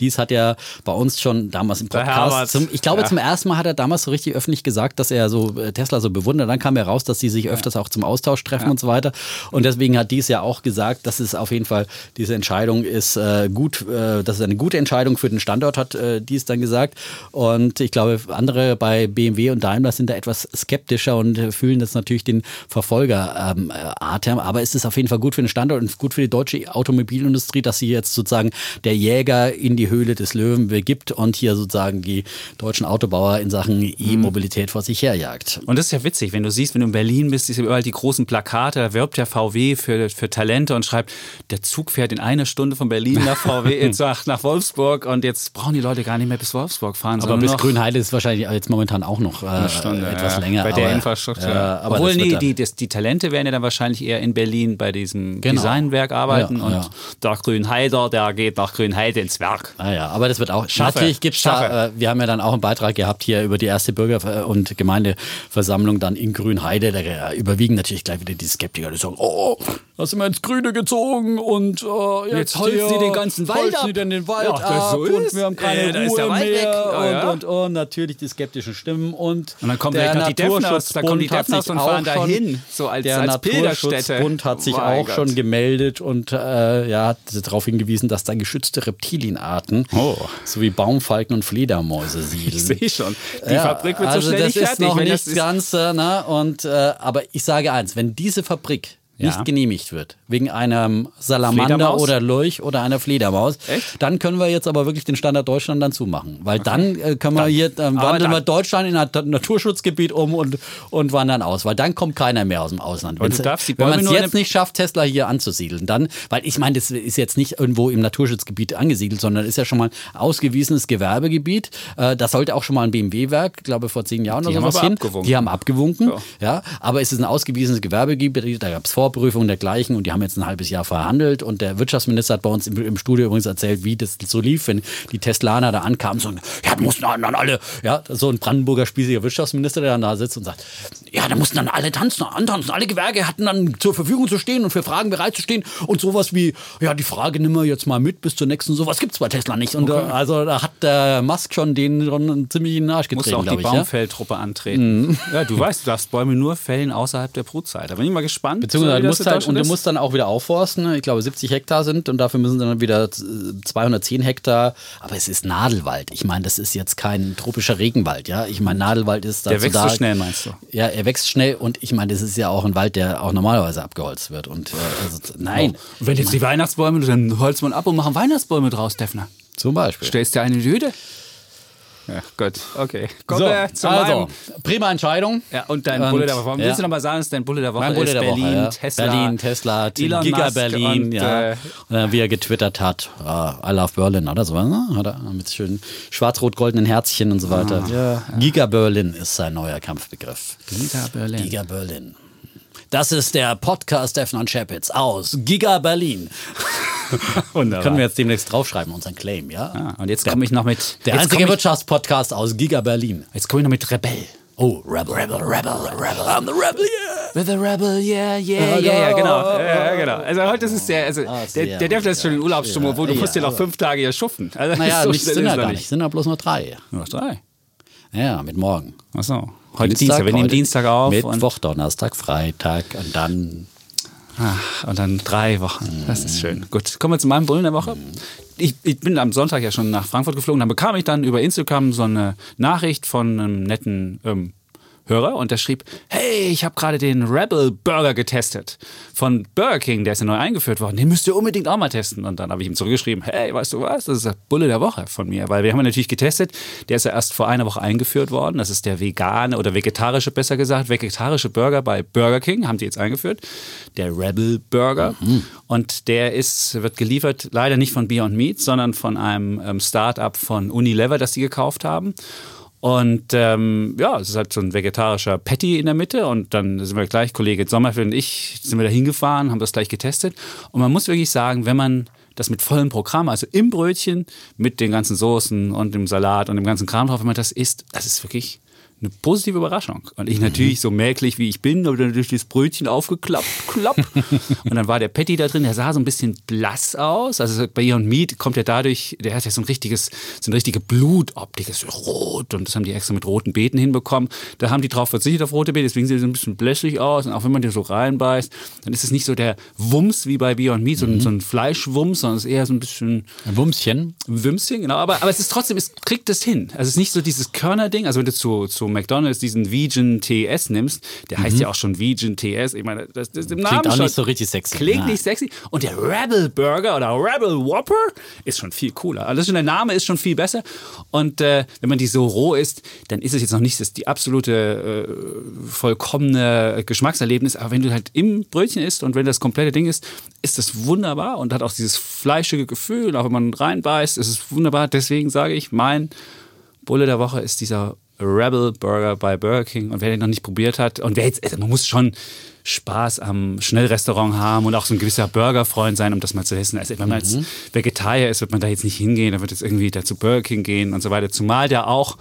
[SPEAKER 1] dies hat ja bei uns schon damals im Podcast, zum, ich glaube ja. zum ersten Mal hat er damals so richtig öffentlich gesagt, dass er so äh, Tesla so bewundert. Dann kam er raus, dass sie sich öfters auch zum Austausch treffen und so weiter. Und deswegen hat dies ja auch gesagt, dass es auf jeden Fall diese Entscheidung ist äh, gut, äh, dass es eine gute Entscheidung für den Standort hat, äh, dies dann gesagt. Und ich glaube, andere bei BMW und Daimler sind da etwas skeptisch skeptischer und fühlen das natürlich den Verfolger ähm, Atem. Aber es ist auf jeden Fall gut für den Standort und gut für die deutsche Automobilindustrie, dass sie jetzt sozusagen der Jäger in die Höhle des Löwen begibt und hier sozusagen die deutschen Autobauer in Sachen E-Mobilität vor sich herjagt.
[SPEAKER 2] Und das ist ja witzig, wenn du siehst, wenn du Berlin bist, ist überall die großen Plakate, da wirbt der VW für, für Talente und schreibt, der Zug fährt in einer Stunde von Berlin nach VW, jetzt nach, nach Wolfsburg und jetzt brauchen die Leute gar nicht mehr bis Wolfsburg fahren.
[SPEAKER 1] Aber bis Grünheide ist wahrscheinlich jetzt momentan auch noch äh, Stunde, etwas
[SPEAKER 2] ja,
[SPEAKER 1] länger.
[SPEAKER 2] Bei der aber, Infrastruktur. Ja, aber Obwohl, nee, die, das, die Talente werden ja dann wahrscheinlich eher in Berlin bei diesem genau. Designwerk arbeiten ja, und der Grünheider, der geht nach Grünheide ins Werk.
[SPEAKER 1] Ah ja, aber das wird auch, Schaffe, natürlich gibt es da, äh, wir haben ja dann auch einen Beitrag gehabt hier über die erste Bürger- und Gemeindeversammlung dann in Grünheide, da überwiegen natürlich gleich wieder die Skeptiker, die sagen, oh, da sind wir ins Grüne gezogen und äh, jetzt,
[SPEAKER 2] jetzt holzen sie den ganzen Wald ab.
[SPEAKER 1] Sie denn den Wald ja, ab so und wir haben keine äh, Ruhe mehr oh, ja. und, und, und, natürlich die skeptischen Stimmen und,
[SPEAKER 2] und dann kommen der noch die Defners, da kommen die Defners und fahren dahin, so als,
[SPEAKER 1] der
[SPEAKER 2] als
[SPEAKER 1] Naturschutzbund hat sich oh auch Gott. schon gemeldet und äh, ja, hat darauf hingewiesen, dass da geschützte Reptilienarten oh. sowie Baumfalken und Fledermäuse siedeln.
[SPEAKER 2] Ich sehe schon. Die ja, Fabrik wird
[SPEAKER 1] also
[SPEAKER 2] so schnell
[SPEAKER 1] das fertig. Das ist noch nicht das ganz, ne? und, äh, aber ich sage eins, wenn diese Fabrik nicht ja. genehmigt wird, wegen einem Salamander oder Lurch oder einer Fledermaus, Echt? dann können wir jetzt aber wirklich den Standard Deutschland dann zumachen. Weil okay. dann äh, können wir dann, hier, äh, wandeln wir Deutschland in ein Naturschutzgebiet um und, und wandern aus, weil dann kommt keiner mehr aus dem Ausland. Wenn man es jetzt nicht schafft, Tesla hier anzusiedeln, dann, weil ich meine, das ist jetzt nicht irgendwo im Naturschutzgebiet angesiedelt, sondern ist ja schon mal ein ausgewiesenes Gewerbegebiet. Äh, da sollte auch schon mal ein BMW-Werk, glaube vor zehn Jahren
[SPEAKER 2] Die
[SPEAKER 1] oder sowas
[SPEAKER 2] hin.
[SPEAKER 1] Abgewunken. Die haben abgewunken. Ja. ja. aber es ist ein ausgewiesenes Gewerbegebiet, da gab es Vorprüfungen dergleichen und die haben jetzt ein halbes Jahr verhandelt und der Wirtschaftsminister hat bei uns im, im Studio übrigens erzählt, wie das so lief, wenn die Teslaner da ankamen, so, ja, da mussten dann alle, ja, so ein Brandenburger spießiger Wirtschaftsminister, der dann da sitzt und sagt, ja, da mussten dann alle tanzen, antanzen, alle Gewerke hatten dann zur Verfügung zu stehen und für Fragen bereit zu stehen und sowas wie, ja, die Frage nimm wir jetzt mal mit bis zur nächsten, sowas gibt es bei Tesla nicht und okay. also da hat der Musk schon den schon ziemlich in den Arsch getreten,
[SPEAKER 2] Muss auch die Baumfelltruppe ja? antreten. Mhm. Ja, du weißt, du darfst Bäume nur fällen außerhalb der Brutzeit. Da bin ich mal gespannt.
[SPEAKER 1] Beziehungsweise du musst halt, und du musst dann auch wieder aufforsten. Ich glaube, 70 Hektar sind und dafür müssen dann wieder 210 Hektar. Aber es ist Nadelwald. Ich meine, das ist jetzt kein tropischer Regenwald. Ja, ich meine, Nadelwald ist
[SPEAKER 2] dazu Der wächst
[SPEAKER 1] da,
[SPEAKER 2] so schnell, meinst du?
[SPEAKER 1] Ja, er wächst schnell und ich meine, das ist ja auch ein Wald, der auch normalerweise abgeholzt wird. Und äh, also, nein.
[SPEAKER 2] Oh. Und wenn jetzt die Weihnachtsbäume, dann holzt man ab und machen Weihnachtsbäume draus, Defner.
[SPEAKER 1] Zum Beispiel.
[SPEAKER 2] Stellst du eine Hütte? Ja, gut, okay.
[SPEAKER 1] Kommen so, wir zu also, prima Entscheidung.
[SPEAKER 2] Ja, und dein und, Bulle der Woche. Warum ja. willst du nochmal sagen, dass dein Bulle der Woche
[SPEAKER 1] mein Bulle
[SPEAKER 2] ist
[SPEAKER 1] der
[SPEAKER 2] Berlin,
[SPEAKER 1] Woche, ja.
[SPEAKER 2] Tesla,
[SPEAKER 1] Berlin, Tesla, Elon Giga Musk Berlin, und, ja. Äh, und dann, wie er getwittert hat, uh, I love Berlin oder so, ne? hat er mit schönen schwarz-rot-goldenen Herzchen und so weiter. Ah, ja, Giga Berlin ist sein neuer Kampfbegriff.
[SPEAKER 2] Giga Berlin.
[SPEAKER 1] Giga Berlin. Das ist der Podcast Stefan Schepitz aus Giga Berlin. Wunderbar. Können wir jetzt demnächst draufschreiben, unseren Claim, ja?
[SPEAKER 2] Ah, und jetzt komme ich noch mit.
[SPEAKER 1] Der einzige Wirtschaftspodcast aus Giga Berlin.
[SPEAKER 2] Jetzt komme ich noch mit Rebell.
[SPEAKER 1] Oh, Rebel, Rebel, Rebel, Rebel. I'm the Rebel, yeah.
[SPEAKER 2] With the Rebel, yeah, yeah, yeah, ja, genau. Ja, genau. Also heute ist es der, also ah, der, der darf das schon in Urlaubsstimmung, obwohl du musst ja noch fünf Tage hier schuffen.
[SPEAKER 1] Also naja, so nicht, sind ja gar nicht, sind ja bloß nur drei.
[SPEAKER 2] Nur noch drei?
[SPEAKER 1] Ja, mit morgen.
[SPEAKER 2] Ach so. Heute Dienstag, Dienstag, wir nehmen Dienstag auf.
[SPEAKER 1] Mittwoch, Donnerstag, Freitag und dann
[SPEAKER 2] Ach, und dann drei Wochen. Das ist schön. Gut, kommen wir zu meinem Bullen der Woche. Ich, ich, bin am Sonntag ja schon nach Frankfurt geflogen. Dann bekam ich dann über Instagram so eine Nachricht von einem netten ähm, Hörer und der schrieb, hey, ich habe gerade den Rebel Burger getestet. Von Burger King, der ist ja neu eingeführt worden, den müsst ihr unbedingt auch mal testen. Und dann habe ich ihm zurückgeschrieben, hey, weißt du was, das ist der Bulle der Woche von mir, weil wir haben ihn natürlich getestet, der ist ja erst vor einer Woche eingeführt worden, das ist der vegane oder vegetarische, besser gesagt, vegetarische Burger bei Burger King, haben die jetzt eingeführt, der Rebel Burger. Mhm. und der ist, wird geliefert leider nicht von Beyond Meat, sondern von einem ähm, Start-up von Unilever, das sie gekauft haben und ähm, ja, es ist halt so ein vegetarischer Patty in der Mitte. Und dann sind wir gleich, Kollege Sommerfeld und ich, sind wir da hingefahren, haben das gleich getestet. Und man muss wirklich sagen, wenn man das mit vollem Programm, also im Brötchen, mit den ganzen Soßen und dem Salat und dem ganzen Kram drauf, wenn man das isst, das ist wirklich eine positive Überraschung. Und ich natürlich so mäglich wie ich bin, habe dann natürlich das Brötchen aufgeklappt, klapp. und dann war der Patty da drin, der sah so ein bisschen blass aus. Also bei Beyond Meat kommt er dadurch, der hat ja so ein richtiges, so eine richtige Blutoptik, ist rot. Und das haben die extra mit roten Beeten hinbekommen. Da haben die drauf verzichtet auf rote Beete, deswegen sieht er so ein bisschen blässig aus. Und auch wenn man den so reinbeißt, dann ist es nicht so der Wumms wie bei Beyond Meat, so, mhm. so ein Fleischwumms, sondern es ist eher so ein bisschen.
[SPEAKER 1] Ein Wumschen.
[SPEAKER 2] Wümschen, genau. Aber, aber es ist trotzdem, es kriegt es hin. Also es ist nicht so dieses Körner-Ding. Also wenn du zu, zu McDonalds diesen Vegan TS nimmst, der heißt ja auch schon Vegan TS. Ich meine, das, das ist im Namen
[SPEAKER 1] Mhm. Klingt auch
[SPEAKER 2] schon,
[SPEAKER 1] nicht so richtig sexy.
[SPEAKER 2] Klingt
[SPEAKER 1] Nein.
[SPEAKER 2] nicht sexy. Und der Rebel Burger oder Rebel Whopper ist schon viel cooler. Also schon der Name ist schon viel besser. Und äh, wenn man die so roh isst, dann ist es jetzt noch nicht das die absolute äh, vollkommene Geschmackserlebnis. Aber wenn du halt im Brötchen isst und wenn das komplette Ding ist, ist das wunderbar und hat auch dieses fleischige Gefühl. Auch wenn man reinbeißt, ist es wunderbar. Deswegen sage ich, mein Bulle der Woche ist dieser Rebel Burger bei Burger King. Und wer den noch nicht probiert hat, und wer jetzt, also man muss schon Spaß am Schnellrestaurant haben und auch so ein gewisser Burgerfreund sein, um das mal zu essen. Also wenn man jetzt Vegetarier ist, wird man da jetzt nicht hingehen, dann wird jetzt irgendwie da zu Burger King gehen und so weiter. Zumal der auch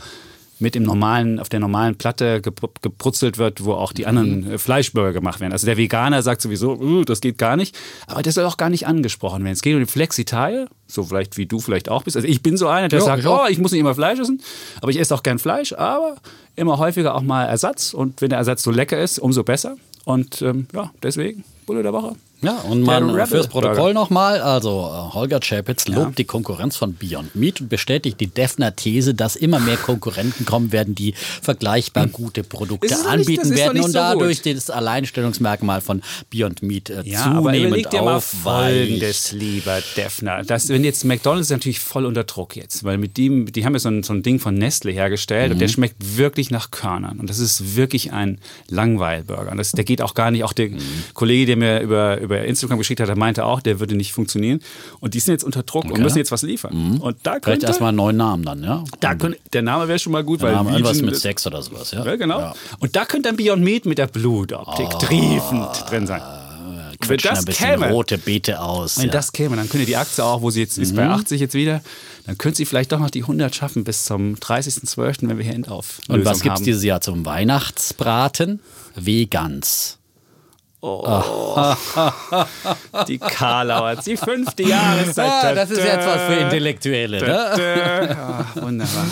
[SPEAKER 2] mit dem normalen, auf der normalen Platte gebrutzelt wird, wo auch die anderen äh, Fleischburger gemacht werden. Also der Veganer sagt sowieso, "Uh, das geht gar nicht. Aber das soll auch gar nicht angesprochen werden. Es geht um den Flexitarier, so vielleicht wie du vielleicht auch bist. Also ich bin so einer, der
[SPEAKER 1] Ja,
[SPEAKER 2] sagt,
[SPEAKER 1] ich
[SPEAKER 2] oh, ich muss nicht immer Fleisch essen, aber ich esse auch gern Fleisch, aber immer häufiger auch mal Ersatz. Und wenn der Ersatz so lecker ist, umso besser. Und ähm, ja, deswegen Bulle der Woche.
[SPEAKER 1] Ja, und mal
[SPEAKER 2] Rebel
[SPEAKER 1] fürs Protokoll nochmal, also äh, Holger Chapitz lobt die Konkurrenz von Beyond Meat und bestätigt die Defner These, dass immer mehr Konkurrenten kommen werden, die vergleichbar gute Produkte
[SPEAKER 2] nicht-
[SPEAKER 1] anbieten
[SPEAKER 2] noch
[SPEAKER 1] werden
[SPEAKER 2] nicht
[SPEAKER 1] und
[SPEAKER 2] so
[SPEAKER 1] dadurch
[SPEAKER 2] gut.
[SPEAKER 1] das Alleinstellungsmerkmal von Beyond Meat äh,
[SPEAKER 2] Ja, aber
[SPEAKER 1] zunehmend
[SPEAKER 2] überleg dir mal. Folgendes, lieber Defner. Das, wenn jetzt McDonalds ist natürlich voll unter Druck jetzt, weil mit dem, die haben ja so ein, so ein Ding von Nestle hergestellt und der
[SPEAKER 1] Mhm.
[SPEAKER 2] schmeckt wirklich nach Körnern. Und das ist wirklich ein Langweilburger. Und das, der geht auch gar nicht. Auch der
[SPEAKER 1] Mhm.
[SPEAKER 2] Kollege, der mir über, über Instagram geschickt hat, der meinte auch, der würde nicht funktionieren. Und die sind jetzt unter Druck und müssen jetzt was liefern. Und da
[SPEAKER 1] Vielleicht
[SPEAKER 2] könnte,
[SPEAKER 1] erstmal einen neuen Namen dann, ja?
[SPEAKER 2] da könnte, der Name wäre schon mal gut, weil
[SPEAKER 1] Name, irgendwas
[SPEAKER 2] Vegan-
[SPEAKER 1] mit Sex oder sowas, ja?
[SPEAKER 2] ja, genau.
[SPEAKER 1] Ja.
[SPEAKER 2] Und da könnte dann Beyond Meat mit der Blutoptik triefend drin sein. Wenn
[SPEAKER 1] Quetschen
[SPEAKER 2] das käme,
[SPEAKER 1] rote Beete aus.
[SPEAKER 2] wenn
[SPEAKER 1] ja.
[SPEAKER 2] das käme, dann könnte die Aktie auch, wo sie jetzt ist, bei 80 jetzt wieder, dann könnte sie vielleicht doch noch die 100 schaffen bis zum 30.12., wenn wir hier Endauf.
[SPEAKER 1] und was gibt es dieses Jahr zum Weihnachtsbraten? Vegans.
[SPEAKER 2] Die Karlauer, die fünfte Jahreszeit.
[SPEAKER 1] Ah, das ist jetzt was für Intellektuelle, ne?
[SPEAKER 2] Ah, wunderbar.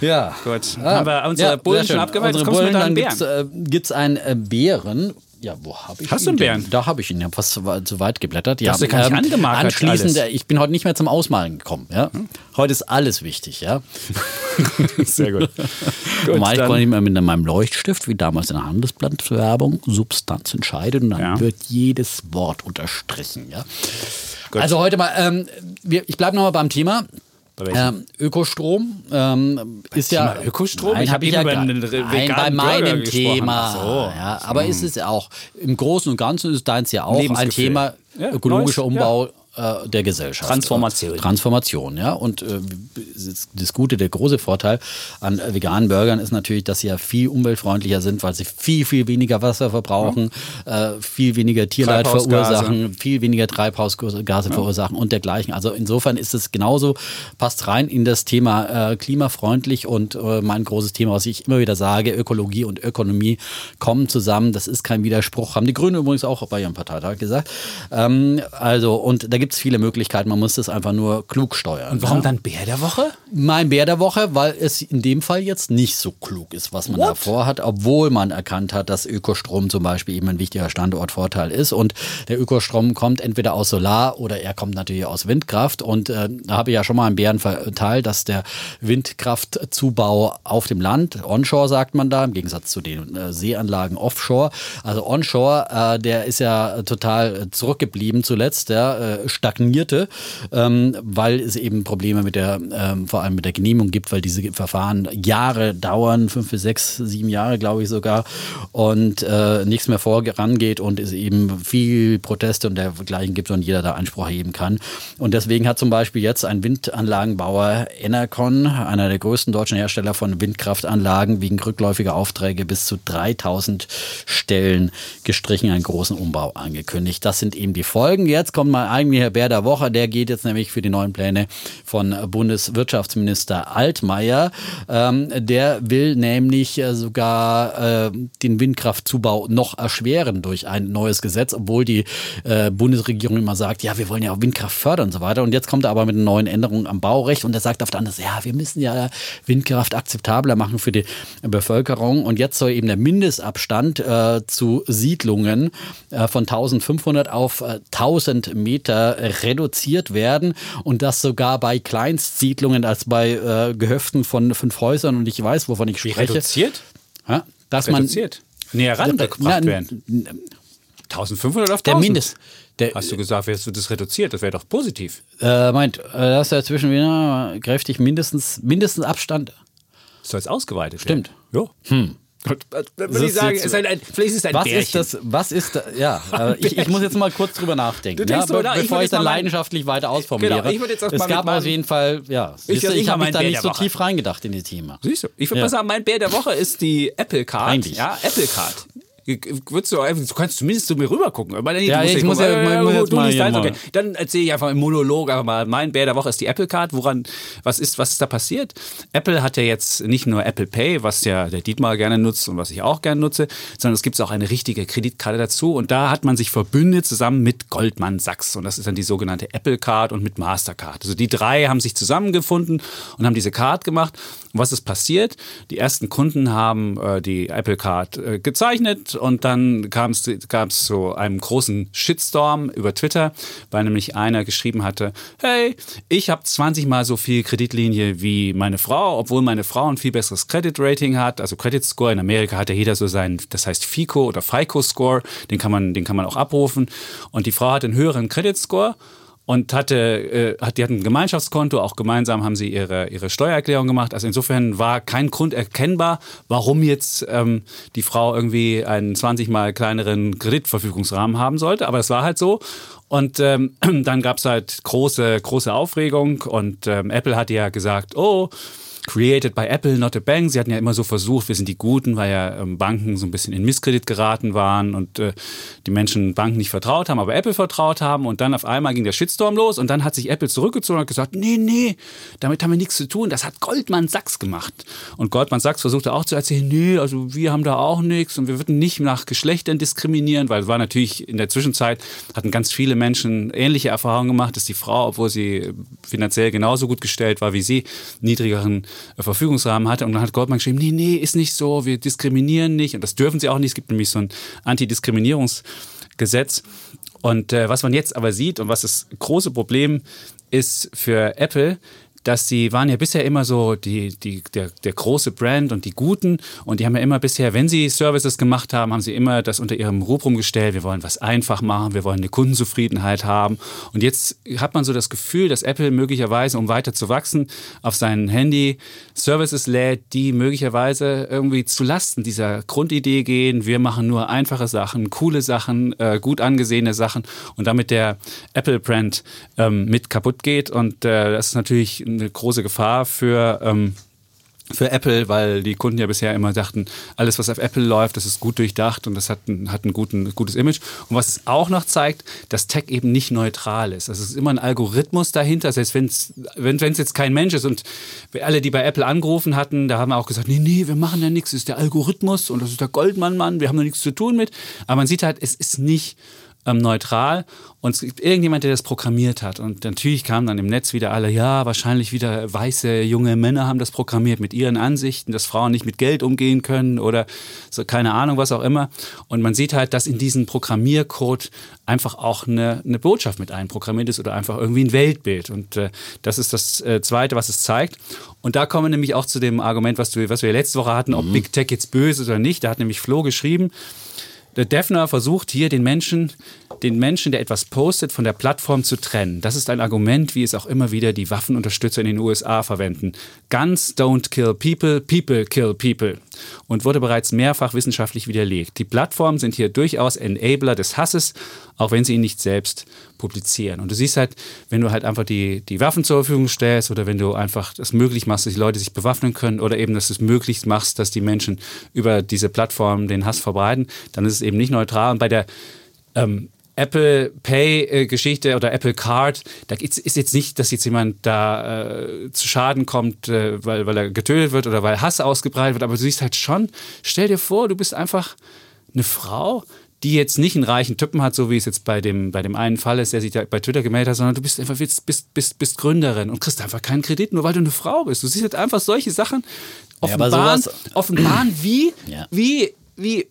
[SPEAKER 1] Ja.
[SPEAKER 2] Gut. haben wir unsere
[SPEAKER 1] Ja,
[SPEAKER 2] Bullen
[SPEAKER 1] sehr
[SPEAKER 2] schon abgeweiht?
[SPEAKER 1] Unsere Bullen,
[SPEAKER 2] mit
[SPEAKER 1] dann
[SPEAKER 2] deinen
[SPEAKER 1] gibt's, äh, einen äh, Bären. Ja, wo habe ich
[SPEAKER 2] Hast
[SPEAKER 1] ihn
[SPEAKER 2] du einen
[SPEAKER 1] denn?
[SPEAKER 2] Bären?
[SPEAKER 1] Da habe ich ihn. Ich habe fast zu weit- zu weit geblättert. Ja,
[SPEAKER 2] hast du gar nicht angemarkert
[SPEAKER 1] Anschließend,
[SPEAKER 2] alles.
[SPEAKER 1] äh, ich bin heute nicht mehr zum Ausmalen gekommen. Ja? Heute ist alles wichtig. Ja?
[SPEAKER 2] Sehr gut.
[SPEAKER 1] Normal
[SPEAKER 2] dann-
[SPEAKER 1] konnte ich mal mit meinem Leuchtstift, wie damals in der Handelsblattwerbung, Substanz entscheidet und dann
[SPEAKER 2] Ja.
[SPEAKER 1] wird jedes Wort unterstrichen. Ja? Also heute mal, ähm, wir, ich bleibe nochmal beim Thema. Ähm, Ökostrom ähm, ist ja
[SPEAKER 2] Thema Ökostrom?
[SPEAKER 1] Nein,
[SPEAKER 2] Ich
[SPEAKER 1] hab ich ja
[SPEAKER 2] über
[SPEAKER 1] gar-
[SPEAKER 2] einen
[SPEAKER 1] Nein, bei meinem
[SPEAKER 2] Burger.
[SPEAKER 1] Thema.
[SPEAKER 2] So.
[SPEAKER 1] Ja, aber ist es auch im Großen und Ganzen ist deins ja auch ein. Thema
[SPEAKER 2] Ja,
[SPEAKER 1] ökologischer
[SPEAKER 2] neues,
[SPEAKER 1] Umbau äh, der Gesellschaft.
[SPEAKER 2] Transformation.
[SPEAKER 1] Transformation, ja. Und äh, das- Gute, der große Vorteil an äh, veganen Burgern ist natürlich, dass sie ja viel umweltfreundlicher sind, weil sie viel, viel weniger Wasser verbrauchen, äh, viel weniger Tierleid verursachen, viel weniger Treibhausgase verursachen und dergleichen. Also insofern ist es genauso, passt rein in das Thema äh, klimafreundlich und äh, mein großes Thema, was ich immer wieder sage, Ökologie und Ökonomie kommen zusammen. Das ist kein Widerspruch. Haben die Grünen übrigens auch bei ihrem Parteitag gesagt. Ähm, also, und da gibt es viele Möglichkeiten. Man muss das einfach nur klug steuern.
[SPEAKER 2] Und warum
[SPEAKER 1] ja?
[SPEAKER 2] dann Bär der Woche?
[SPEAKER 1] Mein Bär der Woche, weil es in dem Fall jetzt nicht so klug ist, was man da vorhat, obwohl man erkannt hat, dass Ökostrom zum Beispiel eben ein wichtiger Standortvorteil ist. Und der Ökostrom kommt entweder aus Solar oder er kommt natürlich aus Windkraft. Und äh, da habe ich ja schon mal einen Bären verteilt, dass der Windkraftzubau auf dem Land, onshore sagt man da, im Gegensatz zu den äh, Seeanlagen offshore. Also onshore, äh, der ist ja total zurückgeblieben zuletzt, ja, äh, stagnierte, ähm, weil es eben Probleme mit der, ähm, vor allem mit der Genehmigung gibt, weil diese Verfahren Jahre dauern, fünf bis sechs, sieben Jahre, glaube ich sogar, und äh, nichts mehr vorangeht und es eben viel Proteste und dergleichen gibt und jeder da Einspruch erheben kann. Und deswegen hat zum Beispiel jetzt ein Windanlagenbauer Enercon, einer der größten deutschen Hersteller von Windkraftanlagen, wegen rückläufiger Aufträge bis zu 3000 Stellen gestrichen, einen großen Umbau angekündigt. Das sind eben die Folgen. Jetzt kommt mal eigentlich Herr Bär der Woche, der geht jetzt nämlich für die neuen Pläne von Bundeswirtschaftsminister Altmaier. Ähm, der will nämlich äh, sogar äh, den Windkraftzubau noch erschweren durch ein neues Gesetz, obwohl die äh, Bundesregierung immer sagt, ja, wir wollen ja auch Windkraft fördern und so weiter. Und jetzt kommt er aber mit neuen Änderungen am Baurecht und er sagt auf der anderen Seite, ja, wir müssen ja Windkraft akzeptabler machen für die Bevölkerung. Und jetzt soll eben der Mindestabstand äh, zu Siedlungen äh, von 1500 auf äh, 1000 Meter reduziert werden und das sogar bei Kleinstsiedlungen als bei äh, Gehöften von fünf Häusern und ich weiß, wovon ich spreche.
[SPEAKER 2] Reduziert?
[SPEAKER 1] Ja, dass
[SPEAKER 2] Reduziert. Näher rangebracht werden. 1500 auf 1000?
[SPEAKER 1] Der Mindest. Der,
[SPEAKER 2] Hast du gesagt, jetzt wird das reduziert? Das wäre doch positiv.
[SPEAKER 1] äh, meint, äh, dass er zwischen wieder kräftig mindestens, mindestens Abstand.
[SPEAKER 2] Soll es ausgeweitet
[SPEAKER 1] Stimmt.
[SPEAKER 2] werden? Ja. Hm. Würde ich
[SPEAKER 1] ist
[SPEAKER 2] sagen,
[SPEAKER 1] jetzt-
[SPEAKER 2] ist ein, ein, vielleicht ist es ein
[SPEAKER 1] Was
[SPEAKER 2] Bärchen.
[SPEAKER 1] ist das? Was ist ja, äh, ich, ich muss jetzt mal kurz drüber nachdenken, ja, be
[SPEAKER 2] nach. Ich
[SPEAKER 1] bevor ich
[SPEAKER 2] jetzt
[SPEAKER 1] dann leidenschaftlich weiter ausformuliere.
[SPEAKER 2] Genau, ich jetzt erst
[SPEAKER 1] es gab auf jeden Fall, ja, siehst du, ich
[SPEAKER 2] mal
[SPEAKER 1] habe mich da nicht so
[SPEAKER 2] Woche.
[SPEAKER 1] tief reingedacht in die Thema.
[SPEAKER 2] Siehst du? Ich würde
[SPEAKER 1] Ja.
[SPEAKER 2] mal sagen, mein Bär der Woche ist die Apple Card.
[SPEAKER 1] Eigentlich.
[SPEAKER 2] Ja, Apple Card. Würdest du, du kannst zumindest zu mir rüber gucken. Aber nee,
[SPEAKER 1] Ja, ich muss
[SPEAKER 2] gucken.
[SPEAKER 1] ja-
[SPEAKER 2] Äh,
[SPEAKER 1] jetzt mal mal-
[SPEAKER 2] okay. Dann erzähle ich einfach im Monolog einfach mal, mein Bär der Woche ist die Apple Card. Woran, was ist, was ist da passiert? Apple hat ja jetzt nicht nur Apple Pay, was ja der Dietmar gerne nutzt und was ich auch gerne nutze, sondern es gibt auch eine richtige Kreditkarte dazu. Und da hat man sich verbündet zusammen mit Goldman Sachs. Und das ist dann die sogenannte Apple Card und mit Mastercard. Also die drei haben sich zusammengefunden und haben diese Card gemacht. Und was ist passiert? Die ersten Kunden haben äh, die Apple Card äh, gezeichnet und dann kam es zu einem großen Shitstorm über Twitter, weil nämlich einer geschrieben hatte, hey, ich habe 20 mal so viel Kreditlinie wie meine Frau, obwohl meine Frau ein viel besseres Credit Rating hat, also Credit Score. In Amerika hat ja jeder so seinen, das heißt FICO oder FICO Score, den kann man, den kann man auch abrufen. Und die Frau hat einen höheren Credit Score und hatte, äh, hat, die hatten ein Gemeinschaftskonto, auch gemeinsam haben sie ihre, ihre Steuererklärung gemacht. Also insofern war kein Grund erkennbar, warum jetzt ähm, die Frau irgendwie einen 20 mal kleineren Kreditverfügungsrahmen haben sollte. Aber es war halt so. Und ähm, dann gab es halt große, große Aufregung und ähm, Apple hat ja gesagt, oh, created by Apple, not a bank. Sie hatten ja immer so versucht, wir sind die Guten, weil ja ähm, Banken so ein bisschen in Misskredit geraten waren und äh, die Menschen Banken nicht vertraut haben, aber Apple vertraut haben. Und dann auf einmal ging der Shitstorm los und dann hat sich Apple zurückgezogen und gesagt, nee, nee, damit haben wir nichts zu tun. Das hat Goldman Sachs gemacht. Und Goldman Sachs versuchte auch zu erzählen, nee, also wir haben da auch nichts und wir würden nicht nach Geschlechtern diskriminieren, weil es war natürlich in der Zwischenzeit, hatten ganz viele Menschen ähnliche Erfahrungen gemacht, dass die Frau, obwohl sie finanziell genauso gut gestellt war wie sie, niedrigeren äh, Verfügungsrahmen hatte. Und dann hat Goldman geschrieben, nee, nee, ist nicht so, wir diskriminieren nicht. Und das dürfen sie auch nicht. Es gibt nämlich so ein Antidiskriminierungsgesetz. Und äh, was man jetzt aber sieht und was das große Problem ist für Apple, dass sie waren ja bisher immer so die, die, der, der große Brand und die Guten. Und die haben ja immer bisher, wenn sie Services gemacht haben, haben sie immer das unter ihrem Rubrum gestellt, wir wollen was einfach machen, wir wollen eine Kundenzufriedenheit haben. Und jetzt hat man so das Gefühl, dass Apple möglicherweise, um weiter zu wachsen, auf sein Handy Services lädt, die möglicherweise irgendwie zu Lasten dieser Grundidee gehen, wir machen nur einfache Sachen, coole Sachen, äh, gut angesehene Sachen und damit der Apple-Brand ähm, mit kaputt geht. Und äh, das ist natürlich eine große Gefahr für, ähm, für Apple, weil die Kunden ja bisher immer dachten, alles, was auf Apple läuft, das ist gut durchdacht und das hat ein, hat ein guten, gutes Image. Und was es auch noch zeigt, dass Tech eben nicht neutral ist. Also es ist immer ein Algorithmus dahinter, selbst wenn's, wenn es jetzt kein Mensch ist. Und alle, die bei Apple angerufen hatten, da haben wir auch gesagt, nee, nee, wir machen ja nichts, das ist der Algorithmus und das ist der Goldmann-Mann, wir haben da nichts zu tun mit. Aber man sieht halt, es ist nicht ähm, neutral und es gibt irgendjemand, der das programmiert hat. Und natürlich kamen dann im Netz wieder alle, ja, wahrscheinlich wieder weiße junge Männer haben das programmiert mit ihren Ansichten, dass Frauen nicht mit Geld umgehen können oder so, keine Ahnung, was auch immer. Und man sieht halt, dass in diesen Programmiercode einfach auch eine, eine Botschaft mit einprogrammiert ist oder einfach irgendwie ein Weltbild. Und äh, das ist das äh, Zweite, was es zeigt. Und da kommen wir nämlich auch zu dem Argument, was, du, was wir letzte Woche hatten, ob Big Tech jetzt böse ist oder nicht. Da hat nämlich Flo geschrieben, der Defner versucht hier den Menschen, den Menschen, der etwas postet, von der Plattform zu trennen. Das ist ein Argument, wie es auch immer wieder die Waffenunterstützer in den USA verwenden. Guns don't kill people, people kill people. Und wurde bereits mehrfach wissenschaftlich widerlegt. Die Plattformen sind hier durchaus Enabler des Hasses, auch wenn sie ihn nicht selbst publizieren. Und du siehst halt, wenn du halt einfach die, die Waffen zur Verfügung stellst oder wenn du einfach es möglich machst, dass die Leute sich bewaffnen können oder eben, dass du es möglich machst, dass die Menschen über diese Plattform den Hass verbreiten, dann ist es eben nicht neutral. Und bei der ähm, Apple Pay-Geschichte oder Apple Card, da ist jetzt nicht, dass jetzt jemand da äh, zu Schaden kommt, äh, weil, weil er getötet wird oder weil Hass ausgebreitet wird, aber du siehst halt schon, stell dir vor, du bist einfach eine Frau, die jetzt nicht einen reichen Typen hat, so wie es jetzt bei dem, bei dem einen Fall ist, der sich da bei Twitter gemeldet hat, sondern du bist einfach bist, bist, bist, bist Gründerin und kriegst einfach keinen Kredit, nur weil du eine Frau bist. Du siehst halt einfach solche Sachen
[SPEAKER 1] Ja,
[SPEAKER 2] offenbaren,
[SPEAKER 1] sowas-
[SPEAKER 2] offenbaren wie,
[SPEAKER 1] Ja.
[SPEAKER 2] wie, wie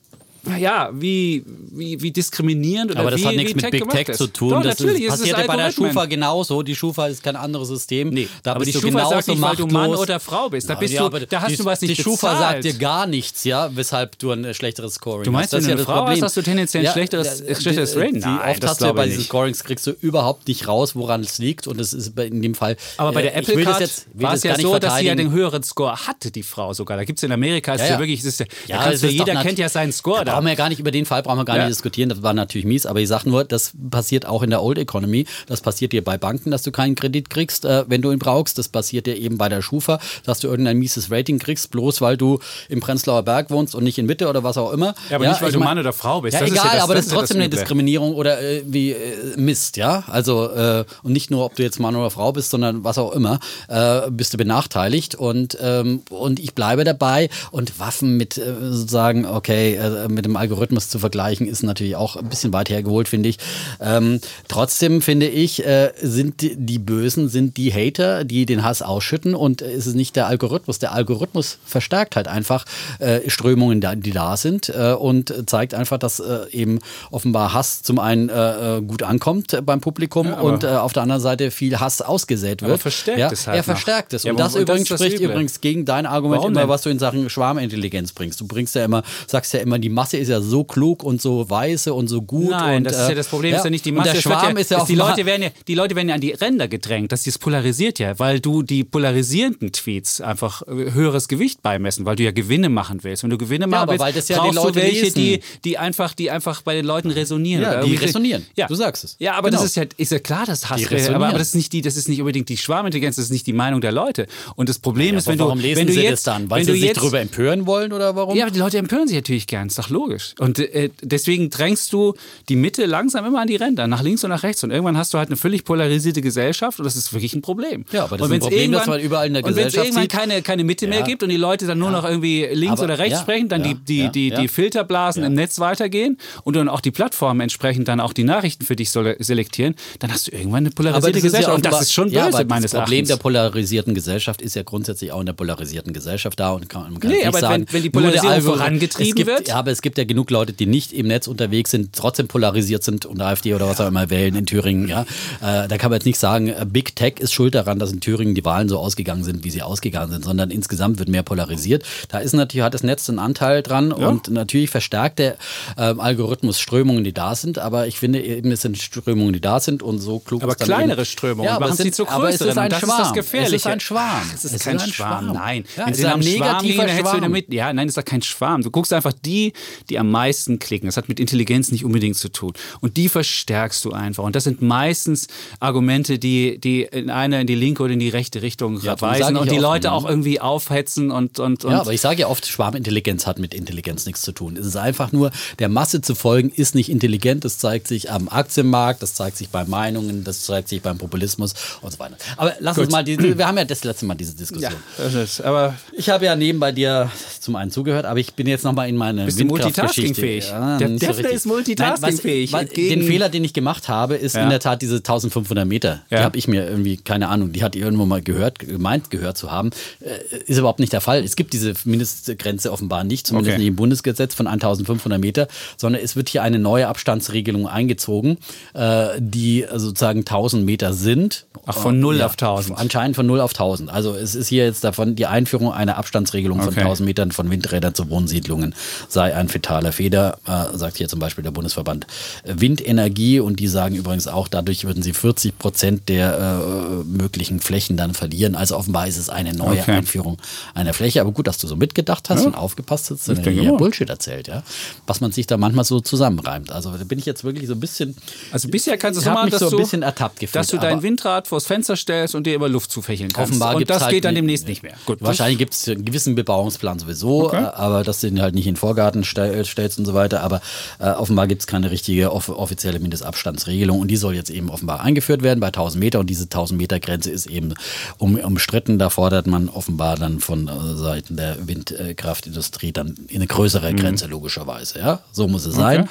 [SPEAKER 2] ja, wie, wie, wie diskriminierend oder
[SPEAKER 1] Aber das
[SPEAKER 2] wie,
[SPEAKER 1] hat nichts mit Big
[SPEAKER 2] gemacht
[SPEAKER 1] Tech
[SPEAKER 2] ist.
[SPEAKER 1] zu tun.
[SPEAKER 2] Doch,
[SPEAKER 1] das
[SPEAKER 2] natürlich
[SPEAKER 1] ist,
[SPEAKER 2] ist es
[SPEAKER 1] passiert ja bei der. Schufa genauso. Die Schufa ist kein anderes System.
[SPEAKER 2] Nee,
[SPEAKER 1] da
[SPEAKER 2] aber die
[SPEAKER 1] du
[SPEAKER 2] Schufa
[SPEAKER 1] genauso
[SPEAKER 2] sagt nicht, weil du Mann oder Frau bist. Da,
[SPEAKER 1] Ja,
[SPEAKER 2] bist
[SPEAKER 1] ja,
[SPEAKER 2] du, da hast
[SPEAKER 1] die,
[SPEAKER 2] du was nicht
[SPEAKER 1] Die Schufa
[SPEAKER 2] bezahlt.
[SPEAKER 1] sagt dir gar nichts, ja, weshalb du ein schlechteres Scoring
[SPEAKER 2] Du meinst,
[SPEAKER 1] hast. Das
[SPEAKER 2] wenn
[SPEAKER 1] ist
[SPEAKER 2] du
[SPEAKER 1] ja
[SPEAKER 2] eine Frau hast, hast du tendenziell ein schlechteres-
[SPEAKER 1] die-
[SPEAKER 2] schlechteres
[SPEAKER 1] die-
[SPEAKER 2] Rating? Nein,
[SPEAKER 1] oft
[SPEAKER 2] das
[SPEAKER 1] hast du ja bei diesen. Scorings kriegst du überhaupt nicht raus, woran es liegt. Und es ist in dem Fall.
[SPEAKER 2] Aber bei
[SPEAKER 1] äh,
[SPEAKER 2] der Apple Card war es ja so, dass sie ja den höheren Score hatte, die Frau sogar. Da gibt es in Amerika, ist
[SPEAKER 1] Ja,
[SPEAKER 2] ja,
[SPEAKER 1] ja.
[SPEAKER 2] wirklich, ja,
[SPEAKER 1] Ja,
[SPEAKER 2] du, jeder kennt ja seinen Score
[SPEAKER 1] Brauchen wir ja gar nicht, über den Fall brauchen wir gar
[SPEAKER 2] Ja.
[SPEAKER 1] nicht diskutieren, das war natürlich mies, aber ich sage nur, das passiert auch in der Old Economy, das passiert dir bei Banken, dass du keinen Kredit kriegst, äh, wenn du ihn brauchst, das passiert dir eben bei der Schufa, dass du irgendein mieses Rating kriegst, bloß weil du im Prenzlauer Berg wohnst und nicht in Mitte oder was auch immer.
[SPEAKER 2] Ja, aber nicht, weil du
[SPEAKER 1] mein-
[SPEAKER 2] Mann oder Frau bist.
[SPEAKER 1] Ja,
[SPEAKER 2] Das ist
[SPEAKER 1] egal,
[SPEAKER 2] ja das-
[SPEAKER 1] aber das ist
[SPEAKER 2] ja
[SPEAKER 1] trotzdem
[SPEAKER 2] das
[SPEAKER 1] eine. Diskriminierung oder äh, wie äh, Mist, ja. Also äh, und nicht nur, ob du jetzt Mann oder Frau bist, sondern was auch immer, äh, bist du benachteiligt und ähm, und ich bleibe dabei und Waffen mit äh, sozusagen okay äh, mit dem Algorithmus zu vergleichen ist natürlich auch ein bisschen weit hergeholt, finde ich. Ähm, trotzdem finde ich äh, sind die, die Bösen sind die Hater, die den Hass ausschütten und äh, es ist nicht der Algorithmus. Der Algorithmus verstärkt halt einfach äh, Strömungen, die da sind äh, und zeigt einfach, dass äh, eben offenbar Hass zum einen äh, gut ankommt beim Publikum
[SPEAKER 2] Ja,
[SPEAKER 1] und auf der anderen Seite viel Hass ausgesät wird.
[SPEAKER 2] Aber verstärkt
[SPEAKER 1] ja,
[SPEAKER 2] es halt
[SPEAKER 1] Er verstärkt es.
[SPEAKER 2] Ja,
[SPEAKER 1] und
[SPEAKER 2] aber-
[SPEAKER 1] das
[SPEAKER 2] und das
[SPEAKER 1] übrigens
[SPEAKER 2] das
[SPEAKER 1] spricht übrigens gegen dein Argument
[SPEAKER 2] Warum
[SPEAKER 1] immer,
[SPEAKER 2] denn?
[SPEAKER 1] was du in Sachen Schwarmintelligenz bringst. Du bringst ja immer, sagst ja immer, die Masse ist ja so klug und so weise und so gut.
[SPEAKER 2] Nein,
[SPEAKER 1] und,
[SPEAKER 2] das ist ja
[SPEAKER 1] äh,
[SPEAKER 2] das Problem, ist ja nicht die Masse.
[SPEAKER 1] der Schwarm ist ja auch
[SPEAKER 2] die Leute werden ja, die Leute werden ja an die Ränder gedrängt, dass das polarisiert ja, weil du die polarisierenden Tweets einfach äh, höheres Gewicht beimessen, weil du ja Gewinne machen willst. Wenn du Gewinne machen
[SPEAKER 1] aber
[SPEAKER 2] willst,
[SPEAKER 1] weil das ja die
[SPEAKER 2] brauchst du welche,
[SPEAKER 1] lesen.
[SPEAKER 2] die, die einfach, die einfach bei den Leuten resonieren.
[SPEAKER 1] Ja, die resonieren.
[SPEAKER 2] Ja.
[SPEAKER 1] Du sagst es.
[SPEAKER 2] Ja, aber
[SPEAKER 1] Genau.
[SPEAKER 2] das ist ja, ist ja klar, das Hass. Aber, aber das ist nicht die, das ist nicht unbedingt die Schwarmintelligenz, das ist nicht die Meinung der Leute. Und das Problem ist, wenn du,
[SPEAKER 1] warum lesen
[SPEAKER 2] wenn du
[SPEAKER 1] sie
[SPEAKER 2] jetzt,
[SPEAKER 1] das dann? Weil
[SPEAKER 2] wenn
[SPEAKER 1] sie sich
[SPEAKER 2] jetzt,
[SPEAKER 1] darüber empören wollen oder warum?
[SPEAKER 2] ja, aber die Leute empören sich natürlich gern, ist doch logisch. Und äh, deswegen drängst du die Mitte langsam immer an die Ränder, nach links und nach rechts. Und irgendwann hast du halt eine völlig polarisierte Gesellschaft und das ist wirklich ein Problem.
[SPEAKER 1] Ja, aber das
[SPEAKER 2] und
[SPEAKER 1] ist ein Problem, das
[SPEAKER 2] irgendwann-
[SPEAKER 1] man überall in der
[SPEAKER 2] Und wenn es
[SPEAKER 1] Gesellschaft
[SPEAKER 2] irgendwann keine, keine Mitte mehr
[SPEAKER 1] Ja.
[SPEAKER 2] gibt und die Leute dann nur noch irgendwie links
[SPEAKER 1] Aber-
[SPEAKER 2] oder rechts
[SPEAKER 1] ja,
[SPEAKER 2] sprechen, dann
[SPEAKER 1] ja,
[SPEAKER 2] die, die,
[SPEAKER 1] ja,
[SPEAKER 2] die,
[SPEAKER 1] ja.
[SPEAKER 2] die Filterblasen im Netz weitergehen und dann auch die Plattformen entsprechend dann auch die Nachrichten für dich selektieren, dann hast du irgendwann eine polarisierte
[SPEAKER 1] ja
[SPEAKER 2] Gesellschaft. und das ist schon
[SPEAKER 1] ja,
[SPEAKER 2] böse,
[SPEAKER 1] aber
[SPEAKER 2] meines
[SPEAKER 1] Das Problem
[SPEAKER 2] Erachtens.
[SPEAKER 1] der polarisierten Gesellschaft ist ja grundsätzlich auch in der polarisierten Gesellschaft da und kann, man kann
[SPEAKER 2] Nee,
[SPEAKER 1] nicht
[SPEAKER 2] aber
[SPEAKER 1] sagen,
[SPEAKER 2] wenn- wenn die Polarisierung vorangetrieben
[SPEAKER 1] gibt,
[SPEAKER 2] wird-
[SPEAKER 1] Ja, aber es gibt ja genug Leute, die nicht im Netz unterwegs sind, trotzdem polarisiert sind und AfD oder was auch immer wählen in Thüringen. Ja, äh, da kann man jetzt nicht sagen, äh, Big Tech ist schuld daran, dass in Thüringen die Wahlen so ausgegangen sind, wie sie ausgegangen sind, sondern insgesamt wird mehr polarisiert. Da ist natürlich hat das Netz einen Anteil dran und natürlich verstärkt der ähm, Algorithmus Strömungen, die da sind. Aber ich finde eben, es sind Strömungen, die da sind und so klug
[SPEAKER 2] Aber
[SPEAKER 1] ist dann
[SPEAKER 2] kleinere
[SPEAKER 1] eben,
[SPEAKER 2] Strömungen
[SPEAKER 1] ja, aber
[SPEAKER 2] machen
[SPEAKER 1] es
[SPEAKER 2] sie
[SPEAKER 1] sind,
[SPEAKER 2] zu
[SPEAKER 1] aber es
[SPEAKER 2] größeren.
[SPEAKER 1] ist ein
[SPEAKER 2] das
[SPEAKER 1] Schwarm.
[SPEAKER 2] ist das Gefährliche.
[SPEAKER 1] Es ist ein Schwarm.
[SPEAKER 2] Es ist kein Schwarm, nein.
[SPEAKER 1] Ja,
[SPEAKER 2] Wenn
[SPEAKER 1] es
[SPEAKER 2] sie
[SPEAKER 1] ist
[SPEAKER 2] einem Schwarm hättest du
[SPEAKER 1] Schwarm.
[SPEAKER 2] Ja, nein, ist doch kein Schwarm. Du guckst einfach die, die am meisten klicken. Das hat mit Intelligenz nicht unbedingt zu tun. Und die verstärkst du einfach. Und das sind meistens Argumente, die, die in eine, in die linke oder in die rechte Richtung
[SPEAKER 1] Ja,
[SPEAKER 2] weisen und die Leute
[SPEAKER 1] ne?
[SPEAKER 2] auch irgendwie aufhetzen und, und, und
[SPEAKER 1] Ja, aber ich sage ja oft, Schwarmintelligenz hat mit Intelligenz nichts zu tun. Es ist einfach nur, der Masse zu folgen, ist nicht intelligent. Das zeigt sich am Aktienmarkt, das zeigt sich bei Meinungen, das zeigt sich beim Populismus und so weiter. Aber lass uns mal, die, wir haben ja das letzte Mal diese Diskussion.
[SPEAKER 2] ja, das ist, aber
[SPEAKER 1] Ich habe ja nebenbei dir zum einen zugehört, aber ich bin jetzt noch mal in meine
[SPEAKER 2] Bist
[SPEAKER 1] Windkraftgeschichte.
[SPEAKER 2] Multitaskingfähig?
[SPEAKER 1] Ja,
[SPEAKER 2] Der
[SPEAKER 1] so
[SPEAKER 2] Defner
[SPEAKER 1] richtig.
[SPEAKER 2] ist multitaskingfähig.
[SPEAKER 1] Nein, was, was,
[SPEAKER 2] Entgegen-
[SPEAKER 1] den Fehler, den ich gemacht habe, ist
[SPEAKER 2] Ja.
[SPEAKER 1] in der Tat diese 1500 Meter. Die
[SPEAKER 2] Ja.
[SPEAKER 1] habe ich mir irgendwie, keine Ahnung, die hat ihr irgendwo mal gehört, gemeint gehört zu haben. Äh, ist überhaupt nicht der Fall. Es gibt diese Mindestgrenze offenbar nicht, zumindest
[SPEAKER 2] Okay.
[SPEAKER 1] nicht im Bundesgesetz von 1500 Meter, sondern es wird hier eine neue Abstandsregelung eingezogen, äh, die sozusagen 1000 Meter sind.
[SPEAKER 2] Ach, von 0
[SPEAKER 1] Ja,
[SPEAKER 2] auf 1000.
[SPEAKER 1] Anscheinend von 0 auf 1000. Also es ist hier jetzt davon die Einführung einer Abstandsregelung von
[SPEAKER 2] Okay.
[SPEAKER 1] 1000 Metern von Windrädern zu Wohnsiedlungen sei ein fetaler Fehler, äh, sagt hier zum Beispiel der Bundesverband Windenergie und die sagen übrigens auch, dadurch würden sie 40 Prozent der äh, möglichen Flächen dann verlieren. Also offenbar ist es eine neue
[SPEAKER 2] Okay.
[SPEAKER 1] Einführung einer Fläche. Aber gut, dass du so mitgedacht hast und aufgepasst hast, dass du
[SPEAKER 2] mal.
[SPEAKER 1] Bullshit erzählt, ja. Was man sich da manchmal so zusammenreimt. Also da bin ich jetzt wirklich so ein bisschen.
[SPEAKER 2] Also bisher kannst du so machen, dass
[SPEAKER 1] so ein
[SPEAKER 2] du,
[SPEAKER 1] bisschen ertappt gefühlt,
[SPEAKER 2] dass du dein Windrad vors Fenster stellst und dir immer Luft zufächeln kannst.
[SPEAKER 1] Offenbar
[SPEAKER 2] und das
[SPEAKER 1] halt
[SPEAKER 2] geht dann demnächst nicht mehr. Gut,
[SPEAKER 1] Wahrscheinlich gibt es einen gewissen Bebauungsplan sowieso,
[SPEAKER 2] Okay.
[SPEAKER 1] äh, aber dass du den halt nicht in den Vorgarten stell, stellst und so weiter. Aber äh, offenbar gibt es keine richtige off offizielle Mindestabstandsregelung und die soll jetzt eben offenbar eingeführt werden bei 1000 Meter und diese 1000 Meter Grenze ist eben um, umstritten. Da fordert man offenbar dann von äh, Seiten der Windkraftindustrie dann eine größere
[SPEAKER 2] Mhm.
[SPEAKER 1] Grenze logischerweise. Ja, so muss es sein.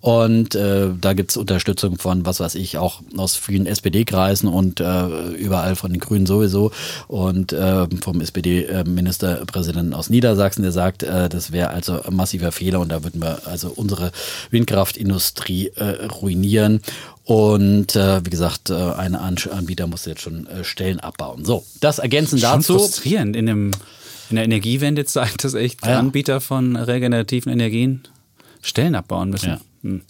[SPEAKER 1] Und äh, da gibt es Unterstützung von, was weiß ich, auch aus vielen SPD-Kreisen und äh, überall von den Grünen sowieso und äh, vom SPD-Ministerpräsidenten aus Niedersachsen, der sagt, äh, das wäre also ein massiver Fehler Fehler und da würden wir also unsere Windkraftindustrie äh, ruinieren. Und äh, wie gesagt, äh, ein Anbieter muss jetzt schon äh, Stellen abbauen. So, das ergänzen
[SPEAKER 2] Schon
[SPEAKER 1] dazu.
[SPEAKER 2] frustrierend. In, dem, in der Energiewende zeigt das echt,
[SPEAKER 1] Ja.
[SPEAKER 2] Anbieter von regenerativen Energien Stellen abbauen müssen.
[SPEAKER 1] Ja.
[SPEAKER 2] Hm.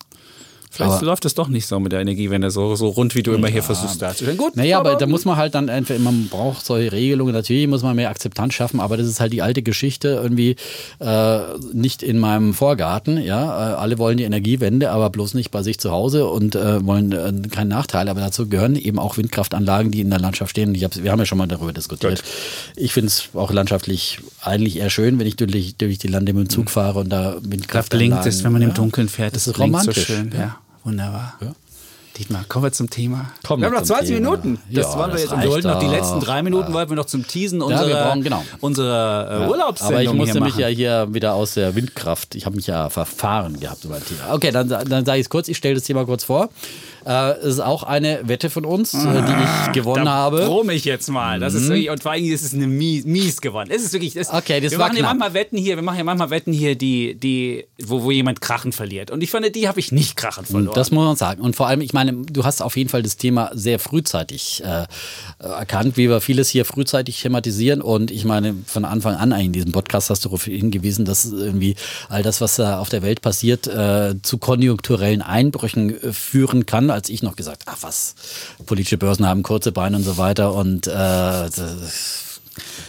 [SPEAKER 2] Vielleicht
[SPEAKER 1] Aber-
[SPEAKER 2] läuft es doch nicht so mit der Energiewende, so, so rund, wie du immer hier versuchst darzustellen. Gut,
[SPEAKER 1] Naja, aber da muss man halt dann entweder, man braucht solche Regelungen, natürlich muss man mehr Akzeptanz schaffen, aber das ist halt die alte Geschichte irgendwie äh, nicht in meinem Vorgarten, ja. Äh, alle wollen die Energiewende, aber bloß nicht bei sich zu Hause und äh, wollen äh, keinen Nachteil. Aber dazu gehören eben auch Windkraftanlagen, die in der Landschaft stehen. Wir haben ja schon mal darüber diskutiert. Ich finde es auch landschaftlich eigentlich eher schön, wenn ich durch, durch die Lande mit dem Zug fahre und da
[SPEAKER 2] Da
[SPEAKER 1] Windkraftanlagen.
[SPEAKER 2] blinkt es, wenn man im
[SPEAKER 1] ja.
[SPEAKER 2] Dunkeln fährt.
[SPEAKER 1] Das
[SPEAKER 2] Das
[SPEAKER 1] ist
[SPEAKER 2] blinkt so
[SPEAKER 1] romantisch,
[SPEAKER 2] schön.
[SPEAKER 1] ja.
[SPEAKER 2] Ja, wunderbar. Dietmar, kommen wir zum Thema.
[SPEAKER 1] Kommen
[SPEAKER 2] wir haben noch
[SPEAKER 1] zum
[SPEAKER 2] 20
[SPEAKER 1] Thema.
[SPEAKER 2] Minuten. Das
[SPEAKER 1] Ja,
[SPEAKER 2] wollen wir
[SPEAKER 1] das
[SPEAKER 2] jetzt. Und wir wollten noch die letzten drei Minuten wollten wir noch zum Teasen
[SPEAKER 1] wir
[SPEAKER 2] unserer,
[SPEAKER 1] brauchen- genau.
[SPEAKER 2] unserer äh, Urlaubssendung
[SPEAKER 1] Aber ich musste mich
[SPEAKER 2] machen.
[SPEAKER 1] ja hier wieder aus der Windkraft, ich habe mich ja verfahren gehabt über ein Thema. Okay, dann, dann sage ich es kurz, ich stelle das Thema kurz vor. Äh, es ist auch eine Wette von uns, äh, die ich gewonnen
[SPEAKER 2] da
[SPEAKER 1] habe.
[SPEAKER 2] brumm ich jetzt mal. Das ist wirklich, und vor allem ist es eine mies, mies gewonnen. Es ist wirklich, das,
[SPEAKER 1] Okay, das
[SPEAKER 2] wir
[SPEAKER 1] war
[SPEAKER 2] machen ja
[SPEAKER 1] knapp.
[SPEAKER 2] manchmal Wetten hier, wir machen ja manchmal Wetten hier, die, die, wo, wo jemand Krachen verliert. Und ich fand, die habe ich nicht Krachen verloren.
[SPEAKER 1] Das muss man sagen. Und vor allem, ich meine, du hast auf jeden Fall das Thema sehr frühzeitig äh, erkannt, wie wir vieles hier frühzeitig thematisieren. Und ich meine, von Anfang an eigentlich in diesem Podcast hast du darauf hingewiesen, dass irgendwie all das, was da auf der Welt passiert, äh, zu konjunkturellen Einbrüchen äh, führen kann. Als ich noch gesagt, ach was, politische Börsen haben kurze Beine und so weiter. Und äh,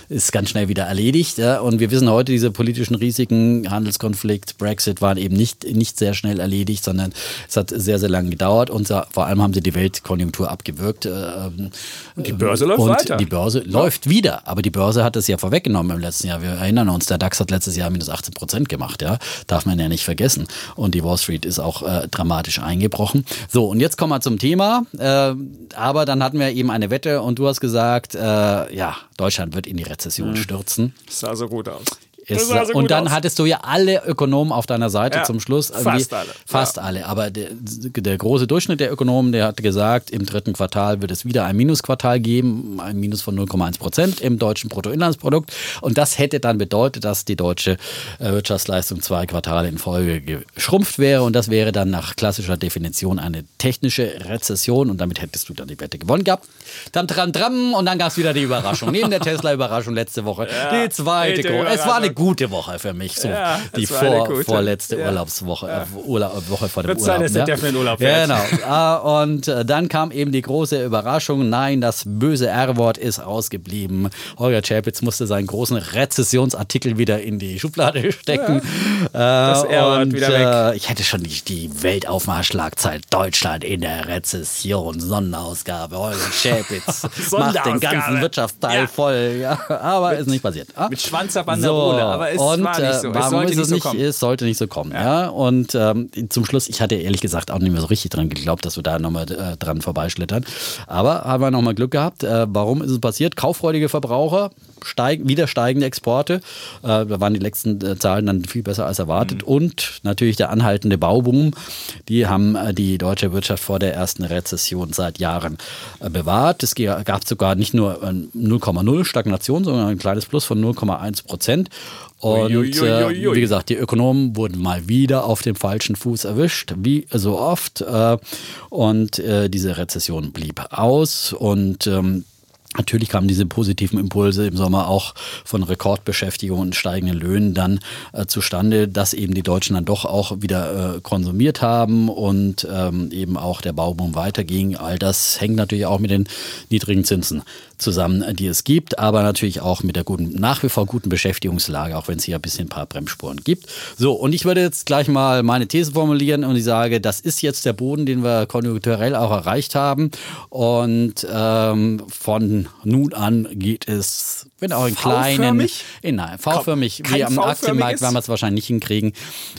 [SPEAKER 1] ist ganz schnell wieder erledigt. Ja? Und wir wissen heute, diese politischen Risiken, Handelskonflikt, Brexit waren eben nicht, nicht sehr schnell erledigt, sondern es hat sehr, sehr lange gedauert und vor allem haben sie die Weltkonjunktur abgewürgt. ähm,
[SPEAKER 2] die Börse läuft
[SPEAKER 1] und
[SPEAKER 2] weiter.
[SPEAKER 1] die Börse läuft wieder, aber die Börse hat es ja vorweggenommen im letzten Jahr. Wir erinnern uns, der DAX hat letztes Jahr minus 18 Prozent gemacht, ja, darf man ja nicht vergessen. Und die Wall Street ist auch äh, dramatisch eingebrochen. So, und jetzt kommen wir zum Thema. Äh, aber dann hatten wir eben eine Wette und du hast gesagt, äh, ja, Deutschland wird in die Rezession
[SPEAKER 2] Mhm.
[SPEAKER 1] stürzen.
[SPEAKER 2] Das sah so gut aus. Sah so
[SPEAKER 1] und dann
[SPEAKER 2] aus.
[SPEAKER 1] hattest du ja alle Ökonomen auf deiner Seite
[SPEAKER 2] Ja,
[SPEAKER 1] zum Schluss.
[SPEAKER 2] fast alle,
[SPEAKER 1] Fast alle. Aber der, der große Durchschnitt der Ökonomen, der hat gesagt, im dritten Quartal wird es wieder ein Minusquartal geben, ein Minus von 0,1 Prozent im deutschen Bruttoinlandsprodukt. Und das hätte dann bedeutet, dass die deutsche äh, Wirtschaftsleistung zwei Quartale in Folge geschrumpft wäre. Und das wäre dann nach klassischer Definition eine technische Rezession. Und damit hättest du dann die Wette gewonnen gehabt. Dann dran, dran und dann gab es wieder die Überraschung. Neben der Tesla-Überraschung letzte Woche. die zweite.
[SPEAKER 2] echte
[SPEAKER 1] Gro- Es war eine. Gute Woche für mich. So
[SPEAKER 2] Ja,
[SPEAKER 1] die vor, vorletzte
[SPEAKER 2] Ja.
[SPEAKER 1] Urlaubswoche, äh, Urlaub, Woche vor dem
[SPEAKER 2] Wird
[SPEAKER 1] Urlaub.
[SPEAKER 2] dass der Steffen in Urlaub fährt.
[SPEAKER 1] Genau. Ah, Und äh, dann kam eben die große Überraschung. Nein, das böse R-Wort ist ausgeblieben. Holger Czapitz musste seinen großen Rezessionsartikel wieder in die Schublade stecken.
[SPEAKER 2] Das
[SPEAKER 1] Äh,
[SPEAKER 2] R-Wort wieder
[SPEAKER 1] Äh, ich hätte schon die, die Weltaufmarschschlagzeit Deutschland in der Rezession, Sonderausgabe. Holger Czapitz macht den ganzen Wirtschaftsteil
[SPEAKER 2] Ja.
[SPEAKER 1] voll. Ja, aber ist nicht passiert. Ah?
[SPEAKER 2] Mit Schwanz ab an der Rolle, aber es
[SPEAKER 1] und,
[SPEAKER 2] war nicht so.
[SPEAKER 1] äh,
[SPEAKER 2] Es sollte
[SPEAKER 1] ist
[SPEAKER 2] nicht
[SPEAKER 1] es
[SPEAKER 2] so
[SPEAKER 1] nicht,
[SPEAKER 2] kommen.
[SPEAKER 1] Es sollte nicht so kommen. Ja. Und ähm, zum Schluss, ich hatte ehrlich gesagt auch nicht mehr so richtig dran geglaubt, dass wir da nochmal äh, dran vorbeischlittern. Aber haben wir nochmal Glück gehabt. Äh, warum ist es passiert? Kauffreudige Verbraucher, steig, wieder steigende Exporte. Äh, da waren die letzten äh, Zahlen dann viel besser als erwartet.
[SPEAKER 2] Mhm.
[SPEAKER 1] Und natürlich der anhaltende Bauboom. Die haben äh, die deutsche Wirtschaft vor der ersten Rezession seit Jahren äh, bewahrt. Es gab sogar nicht nur äh, 0,0 Stagnation, sondern ein kleines Plus von 0,1 Prozent. Und äh, wie gesagt, die Ökonomen wurden mal wieder auf dem falschen Fuß erwischt, wie so oft. Äh, und äh, diese Rezession blieb aus. Und ähm, Natürlich kamen diese positiven Impulse im Sommer auch von Rekordbeschäftigung und steigenden Löhnen dann äh, zustande, dass eben die Deutschen dann doch auch wieder äh, konsumiert haben und ähm, eben auch der Bauboom weiterging. All das hängt natürlich auch mit den niedrigen Zinsen zusammen, die es gibt, aber natürlich auch mit der guten, nach wie vor guten Beschäftigungslage, auch wenn es hier ein bisschen ein paar Bremsspuren gibt. So, und ich würde jetzt gleich mal meine These formulieren und ich sage, das ist jetzt der Boden, den wir konjunkturell auch erreicht haben. Und ähm, von nun an geht es, wenn auch in kleinen.
[SPEAKER 2] V-förmig?
[SPEAKER 1] Eh, Nein, V-förmig. Wie am? Aktienmarkt werden wir es wahrscheinlich nicht hinkriegen.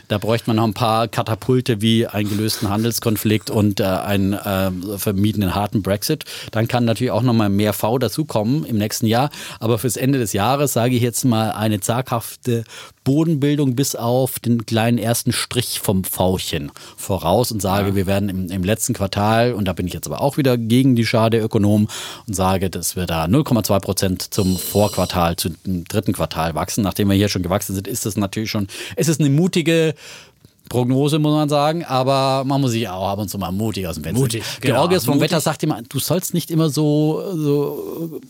[SPEAKER 1] Da bräuchte man noch ein paar Katapulte wie einen gelösten Handelskonflikt und äh, einen äh, vermiedenen harten Brexit. Dann kann natürlich auch noch mal mehr V dazukommen im nächsten Jahr. Aber fürs Ende des Jahres sage ich jetzt mal eine zaghafte Bodenbildung bis auf den kleinen ersten Strich vom Vchen voraus und sage, wir werden im, im letzten Quartal, und da bin ich jetzt aber auch wieder gegen die Schar der Ökonomen und sage, dass wir da 0,2 Prozent zum Quartal zum dritten Quartal wachsen. Nachdem wir hier schon gewachsen sind, ist es natürlich schon, es ist eine mutige Prognose, muss man sagen, aber man muss sich auch ab und zu mal mutig aus dem Fenster.
[SPEAKER 2] Mutig, genau.
[SPEAKER 1] Georgios vom
[SPEAKER 2] Mutig.
[SPEAKER 1] Wetter sagt immer, du sollst nicht immer so, so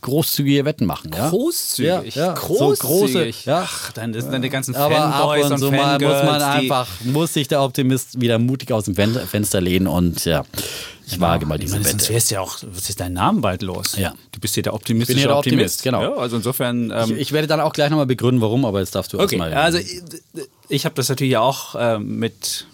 [SPEAKER 1] großzügige Wetten machen. Ja?
[SPEAKER 2] Großzügig.
[SPEAKER 1] Ja, ja.
[SPEAKER 2] Großzügig.
[SPEAKER 1] So große, ja.
[SPEAKER 2] Ach, dann sind dann die ganzen
[SPEAKER 1] Aber ab
[SPEAKER 2] Fanboys
[SPEAKER 1] und
[SPEAKER 2] und,
[SPEAKER 1] zu mal muss man einfach, muss sich der Optimist wieder mutig aus dem Fen Fenster lehnen und ja, ich wage mal
[SPEAKER 2] Ich
[SPEAKER 1] diese
[SPEAKER 2] meine, sonst
[SPEAKER 1] Wette.
[SPEAKER 2] wärst ja auch, was ist dein Name bald los?
[SPEAKER 1] Ja.
[SPEAKER 2] Du bist hier der optimistische
[SPEAKER 1] Ich bin hier der
[SPEAKER 2] Optimist.
[SPEAKER 1] Optimist, genau.
[SPEAKER 2] Ja, also insofern. Ähm,
[SPEAKER 1] Ich, ich werde dann auch gleich nochmal begründen, warum, aber jetzt darfst du
[SPEAKER 2] okay,
[SPEAKER 1] erstmal.
[SPEAKER 2] also ich, ich habe das natürlich auch ähm, mit.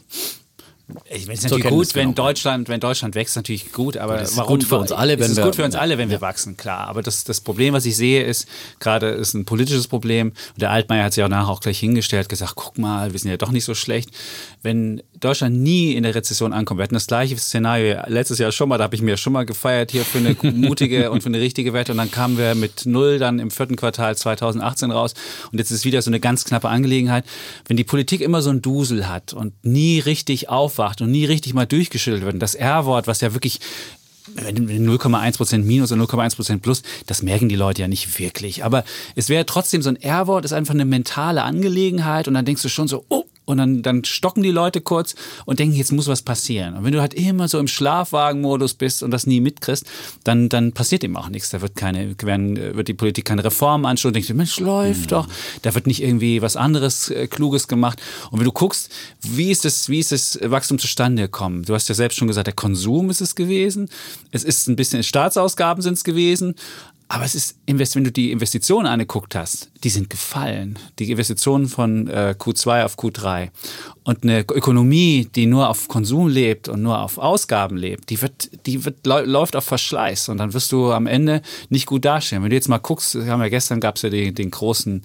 [SPEAKER 2] Ich meine, es ist natürlich gut, wenn. Deutschland, wenn Deutschland wächst, natürlich gut, aber
[SPEAKER 1] ist
[SPEAKER 2] warum
[SPEAKER 1] gut für uns alle, wenn
[SPEAKER 2] es ist
[SPEAKER 1] wir-
[SPEAKER 2] gut für uns alle, wenn wir wachsen, klar. Aber das, das Problem, was ich sehe, ist gerade ist ein politisches Problem. Und der Altmaier hat sich auch nachher auch gleich hingestellt, gesagt, guck mal, wir sind ja doch nicht so schlecht. Wenn Deutschland nie in der Rezession ankommt, wir hatten das gleiche Szenario letztes Jahr schon mal, da habe ich mir schon mal gefeiert hier für eine mutige und für eine richtige Wette und dann kamen wir mit null dann im vierten Quartal 2018 raus und jetzt ist wieder so eine ganz knappe Angelegenheit. Wenn die Politik immer so ein Dusel hat und nie richtig aufwacht und nie richtig mal durchgeschüttelt wird, und das R-Wort, was ja wirklich wenn 0,1% minus oder 0,1% plus, das merken die Leute ja nicht wirklich. Aber es wäre trotzdem so ein R-Wort, ist einfach eine mentale Angelegenheit und dann denkst du schon so, oh, und dann, dann stocken die Leute kurz und denken, jetzt muss was passieren. Und wenn du halt immer so im Schlafwagenmodus bist und das nie mitkriegst, dann, dann passiert eben auch nichts. Da wird keine, werden, wird die Politik keine Reformen anstoßen. Denkst du, Mensch, läuft doch. Da wird nicht irgendwie was anderes äh, Kluges gemacht. Und wenn du guckst, wie ist das, wie ist das Wachstum zustande gekommen? Du hast ja selbst schon gesagt, der Konsum ist es gewesen. Es ist ein bisschen Staatsausgaben sind es gewesen. Aber es ist, wenn du die Investitionen angeguckt hast, die sind gefallen. Die Investitionen von äh, Q2 auf Q3. Und eine Ökonomie, die nur auf Konsum lebt und nur auf Ausgaben lebt, die wird, die wird, läuft auf Verschleiß. Und dann wirst du am Ende nicht gut dastehen. Wenn du jetzt mal guckst, wir haben ja gestern gab es ja den, den großen